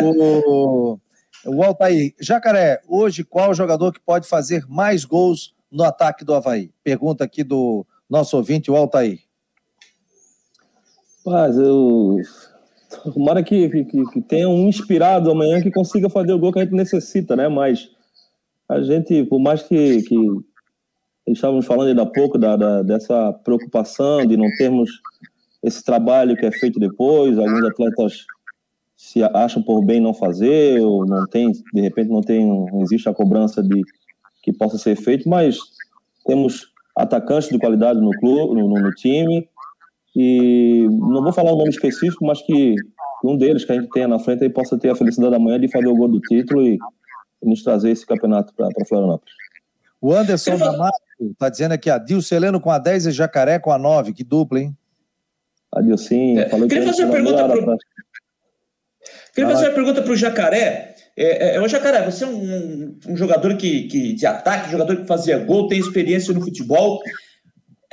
S1: [LAUGHS] o, o Altair, Jacaré, hoje qual jogador que pode fazer mais gols no ataque do Havaí? Pergunta aqui do nosso ouvinte, o Altair.
S4: Mas eu Tomara que, que, que tenha um inspirado amanhã que consiga fazer o gol que a gente necessita, né? Mas a gente, por mais que, que estávamos falando ainda há pouco da, da, dessa preocupação de não termos esse trabalho que é feito depois, alguns atletas se acham por bem não fazer, ou não tem, de repente não tem, não existe a cobrança de que possa ser feito, mas temos atacantes de qualidade no clube, no, no time, e não vou falar o um nome específico, mas que um deles que a gente tenha na frente aí possa ter a felicidade da manhã de fazer o gol do título e, nos trazer esse campeonato para Florianópolis.
S1: O Anderson Damato está dizendo aqui, a Dilceleno com a 10 e Jacaré com a 9, que dupla, hein?
S4: Adilcinho,
S3: é, falei queria fazer uma pergunta pro... Queria fazer uma pergunta para o Jacaré. É, é, o Jacaré, você é um, um jogador que, que, de ataque, jogador que fazia gol, tem experiência no futebol.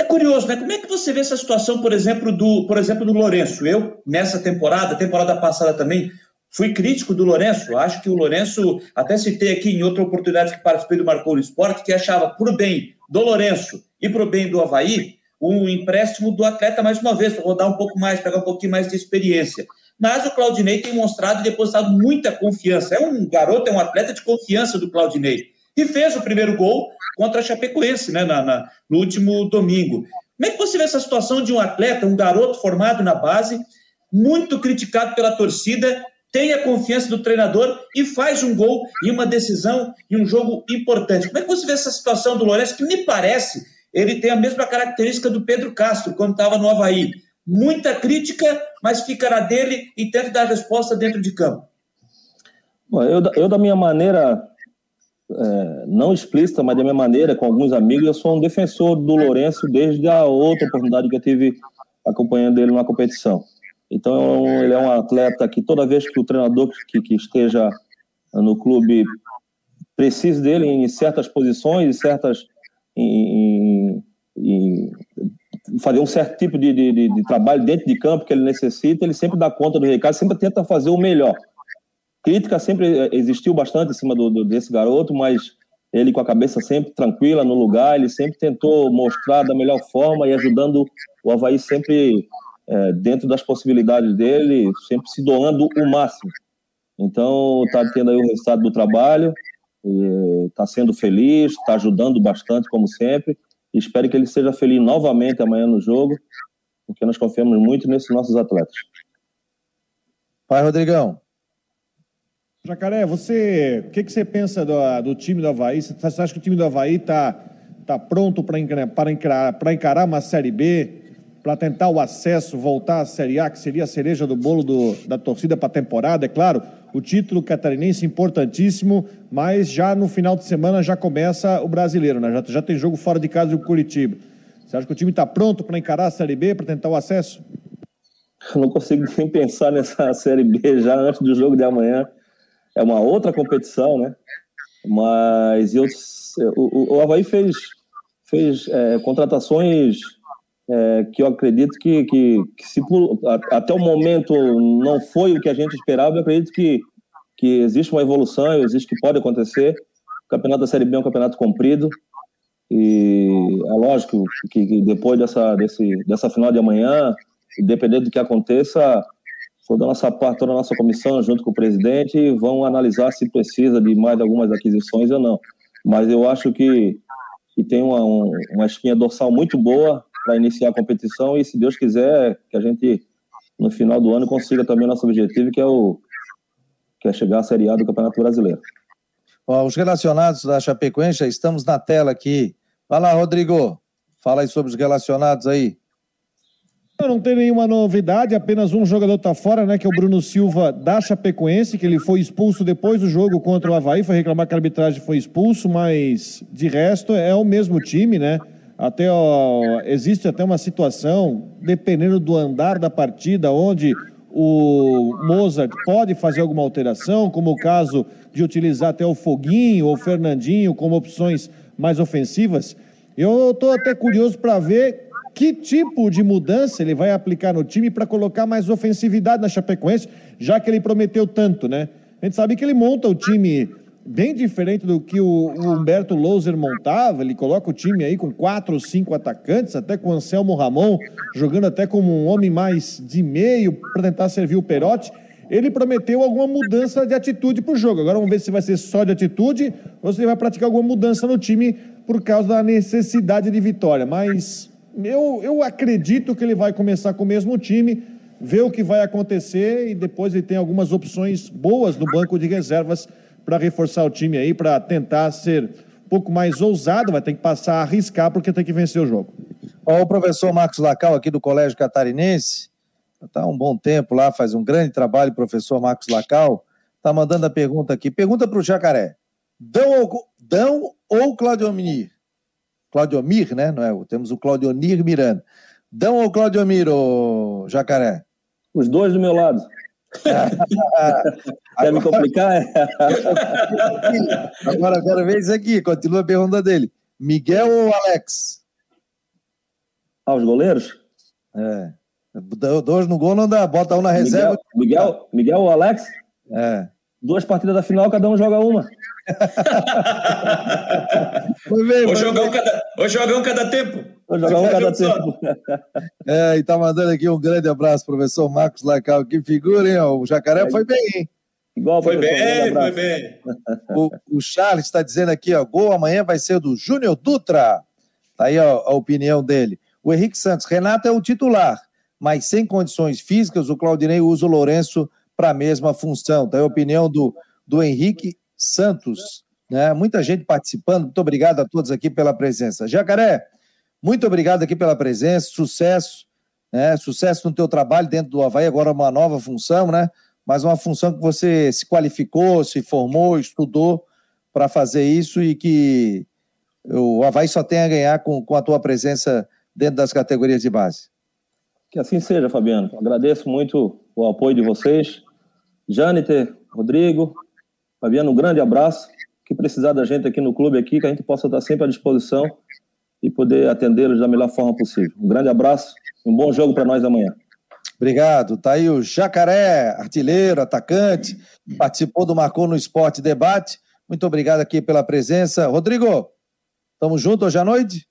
S3: É curioso, né? Como é que você vê essa situação, por exemplo, do, por exemplo, do Lourenço? Eu, nessa temporada, temporada passada também, fui crítico do Lourenço. Acho que o Lourenço, até citei aqui em outra oportunidade que participei do Marcou no Esporte, que achava, por bem do Lourenço e por bem do Havaí, um empréstimo do atleta mais uma vez, para rodar um pouco mais, pegar um pouquinho mais de experiência. mas o Claudinei tem mostrado e depositado muita confiança. É um garoto, é um atleta de confiança do Claudinei. E fez o primeiro gol contra a Chapecoense, né, na, na, no último domingo. Como é que você vê essa situação de um atleta, um garoto formado na base, muito criticado pela torcida, tem a confiança do treinador e faz um gol e uma decisão em um jogo importante? Como é que você vê essa situação do Lourenço, que me parece ele tem a mesma característica do Pedro Castro, quando estava no Havaí. Muita crítica, mas fica na dele e tenta dar resposta dentro de campo.
S4: Eu, eu, da minha maneira, é, não explícita, mas da minha maneira, com alguns amigos, eu sou um defensor do Lourenço desde a outra oportunidade que eu tive acompanhando ele numa competição. Então, ele é um atleta que toda vez que o treinador que, que esteja no clube precisa dele em certas posições, em certas em, em fazer um certo tipo de, de, de, trabalho dentro de campo que ele necessita, ele sempre dá conta do recado, sempre tenta fazer o melhor. Crítica sempre existiu bastante em cima do, do, desse garoto, mas ele com a cabeça sempre tranquila no lugar, ele sempre tentou mostrar da melhor forma e ajudando o Havaí sempre é, dentro das possibilidades dele, sempre se doando o máximo. Então, está tendo aí o resultado do trabalho, está sendo feliz, está ajudando bastante, como sempre. Espero que ele seja feliz novamente amanhã no jogo, porque nós confiamos muito nesses nossos atletas.
S1: Pai Rodrigão.
S2: Jacaré, você, o que, que você pensa do, do time do Havaí? Você acha que o time do Havaí está tá pronto para encarar, encarar uma Série B? para tentar o acesso, voltar à Série A, que seria a cereja do bolo do, da torcida para a temporada, é claro. O título catarinense importantíssimo, mas já no final de semana já começa o brasileiro, né? Já, já tem jogo fora de casa do Curitiba. Você acha que o time está pronto para encarar a Série B, para tentar o acesso?
S4: Eu não consigo nem pensar nessa Série B já antes do jogo de amanhã. É uma outra competição, né? Mas eu, o, o Havaí fez, fez é, contratações é, que eu acredito que, que, que se até o momento não foi o que a gente esperava, eu acredito que, que existe uma evolução, existe que pode acontecer. O campeonato da Série B é um campeonato comprido e é lógico que, que depois dessa, desse, dessa final de amanhã, dependendo do que aconteça, toda a nossa parte, toda a nossa comissão, junto com o presidente, vão analisar se precisa de mais algumas aquisições ou não. Mas eu acho que, que tem uma, uma espinha dorsal muito boa para iniciar a competição e, se Deus quiser, que a gente, no final do ano, consiga também o nosso objetivo, que é, o, que é chegar à Série A do Campeonato Brasileiro.
S1: Os relacionados da Chapecoense, estamos na tela aqui. Vai lá, Rodrigo. Fala aí sobre os relacionados aí.
S2: Não tem nenhuma novidade, apenas um jogador está fora, né? Que é o Bruno Silva da Chapecoense, que ele foi expulso depois do jogo contra o Havaí, foi reclamar que a arbitragem foi expulso, mas de resto é o mesmo time, né? Até ó, existe até uma situação, dependendo do andar da partida, onde o Mozart pode fazer alguma alteração, como o caso de utilizar até o Foguinho ou o Fernandinho como opções mais ofensivas. Eu estou até curioso para ver que tipo de mudança ele vai aplicar no time para colocar mais ofensividade na Chapecoense, já que ele prometeu tanto, né? A gente sabe que ele monta o time bem diferente do que o, Humberto Louser montava. Ele coloca o time aí com quatro ou cinco atacantes, até com o Anselmo Ramon jogando até como um homem mais de meio para tentar servir o Perotti. Ele prometeu alguma mudança de atitude para o jogo. Agora vamos ver se vai ser só de atitude ou se ele vai praticar alguma mudança no time por causa da necessidade de vitória. Mas eu, eu acredito que ele vai começar com o mesmo time, ver o que vai acontecer e depois ele tem algumas opções boas no banco de reservas para reforçar o time aí, para tentar ser um pouco mais ousado, vai ter que passar a arriscar porque tem que vencer o jogo.
S1: Ó, o professor Marcos Lacal, aqui do Colégio Catarinense, está um bom tempo lá, faz um grande trabalho, professor Marcos Lacal, está mandando a pergunta aqui. Pergunta para o Jacaré: Dão ou, Dão ou Claudiomir? Claudiomir, né? Não é? Temos o Claudionir Miranda. Dão ou Claudiomir, ô Jacaré?
S4: Os dois do meu lado. [LAUGHS] Quer me complicar? [LAUGHS]
S1: Agora quero ver isso aqui. Continua a pergunta dele. Miguel ou Alex?
S4: Ah, os goleiros?
S1: É. Dois no gol não dá. Bota um na reserva.
S4: Miguel, Miguel, Miguel ou Alex?
S1: É.
S4: Duas partidas da final, cada um joga uma.
S3: Vai ver, ou, jogar um cada, ou jogar um cada tempo.
S4: Vou jogar um cada tempo.
S1: É, e tá mandando aqui um grande abraço, professor Marcos Lacal. Que figura, hein? O Jacaré foi bem, hein?
S3: Igual foi bem, foi bem.
S1: O, o Charles está dizendo aqui, ó, gol amanhã vai ser do Júnior Dutra. Tá aí ó, a opinião dele. O Henrique Santos, Renato é o titular, mas sem condições físicas, o Claudinei usa o Lourenço para a mesma função. Tá aí a opinião do, do Henrique Santos. Né? Muita gente participando. Muito obrigado a todos aqui pela presença. Jacaré, muito obrigado aqui pela presença, sucesso, né? Sucesso no teu trabalho dentro do Havaí, agora uma nova função, né? Mas uma função que você se qualificou, se formou, estudou para fazer isso e que o Havaí só tem a ganhar com, com a tua presença dentro das categorias de base.
S4: Que assim seja, Fabiano. Agradeço muito o apoio de vocês. Jâniter, Rodrigo, Fabiano, um grande abraço. Que precisar da gente aqui no clube, aqui, que a gente possa estar sempre à disposição e poder atendê-los da melhor forma possível. Um grande abraço um bom jogo para nós amanhã.
S1: Obrigado. Tá aí o Jacaré, artilheiro, atacante, participou do Marcou no Esporte Debate. Muito obrigado aqui pela presença. Rodrigo, Tamo junto hoje à noite?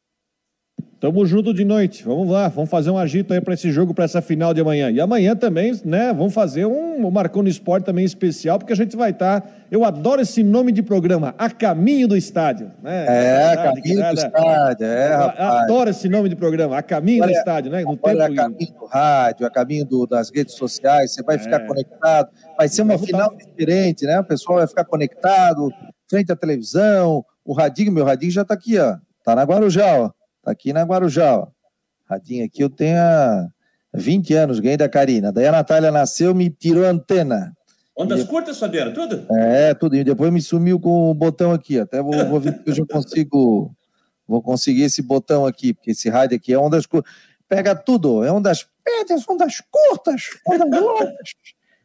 S2: Tamo junto de noite. Vamos lá, vamos fazer um agito aí para esse jogo, para essa final de amanhã. E amanhã também, né, vamos fazer um, um Marcou no Esporte também especial, porque a gente vai estar. Tá, eu adoro esse nome de programa, A Caminho do Estádio. Né?
S1: É, a Caminho do Estádio, é, rapaz.
S2: Adoro esse nome de programa, A Caminho do Estádio, né?
S1: No tempo... A caminho do rádio, a caminho do, das redes sociais, você vai é. ficar conectado. Vai ser uma final diferente, né? O pessoal vai ficar conectado, frente à televisão, o Radinho, meu Radinho já tá aqui, ó. Tá na Guarujá, ó. Tá aqui na Guarujá, ó. Radinho aqui eu tenho há 20 anos, ganhei da Karina. Daí a Natália nasceu, me tirou a antena.
S3: Ondas e... curtas, Fabiano, tudo?
S1: É, tudo. E depois me sumiu com o botão aqui. Até vou, vou ver se eu consigo. Vou conseguir esse botão aqui, porque esse rádio aqui é ondas curtas. Pega tudo, é ondas médias, ondas curtas, ondas longas.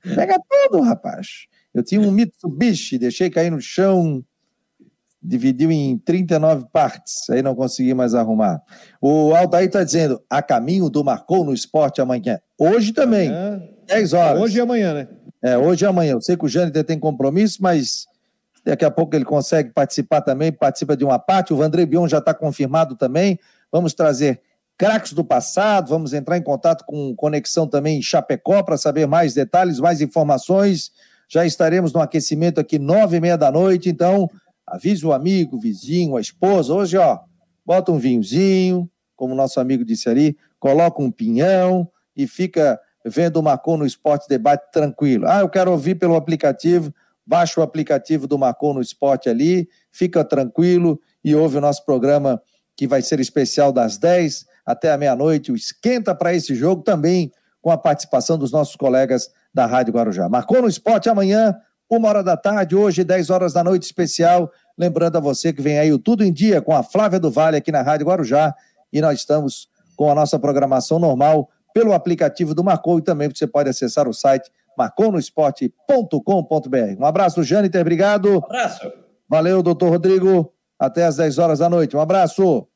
S1: Pega tudo, rapaz. Eu tinha um Mitsubishi, deixei cair no chão, dividiu em 39 partes, aí não consegui mais arrumar. O Altair está dizendo, a caminho do Marcou no Esporte amanhã. Hoje também, amanhã... 10 horas.
S2: Hoje e amanhã, né?
S1: É, hoje e amanhã. Eu sei que o Jâniter tem compromisso, mas daqui a pouco ele consegue participar também, participa de uma parte. O Vandré Bion já está confirmado também. Vamos trazer craques do passado, vamos entrar em contato com Conexão também em Chapecó para saber mais detalhes, mais informações. Já estaremos no aquecimento aqui nove e meia da noite, então avise o amigo, o vizinho, a esposa. Hoje, ó, bota um vinhozinho, como o nosso amigo disse ali, coloca um pinhão e fica vendo o Marcon no Esporte Debate tranquilo. Ah, eu quero ouvir pelo aplicativo, baixa o aplicativo do Marcon no Esporte ali, fica tranquilo e ouve o nosso programa que vai ser especial das 10 até a meia-noite, o Esquenta para esse jogo também com a participação dos nossos colegas da Rádio Guarujá. Marcou no Esporte amanhã, uma hora da tarde, hoje, 10 horas da noite, especial. Lembrando a você que vem aí o Tudo em Dia com a Flávia do Vale aqui na Rádio Guarujá. E nós estamos com a nossa programação normal pelo aplicativo do Marcou e também você pode acessar o site marconosport.com.br. Um abraço, Jâniter, obrigado. Um
S3: abraço.
S1: Valeu, doutor Rodrigo. Até às 10 horas da noite. Um abraço.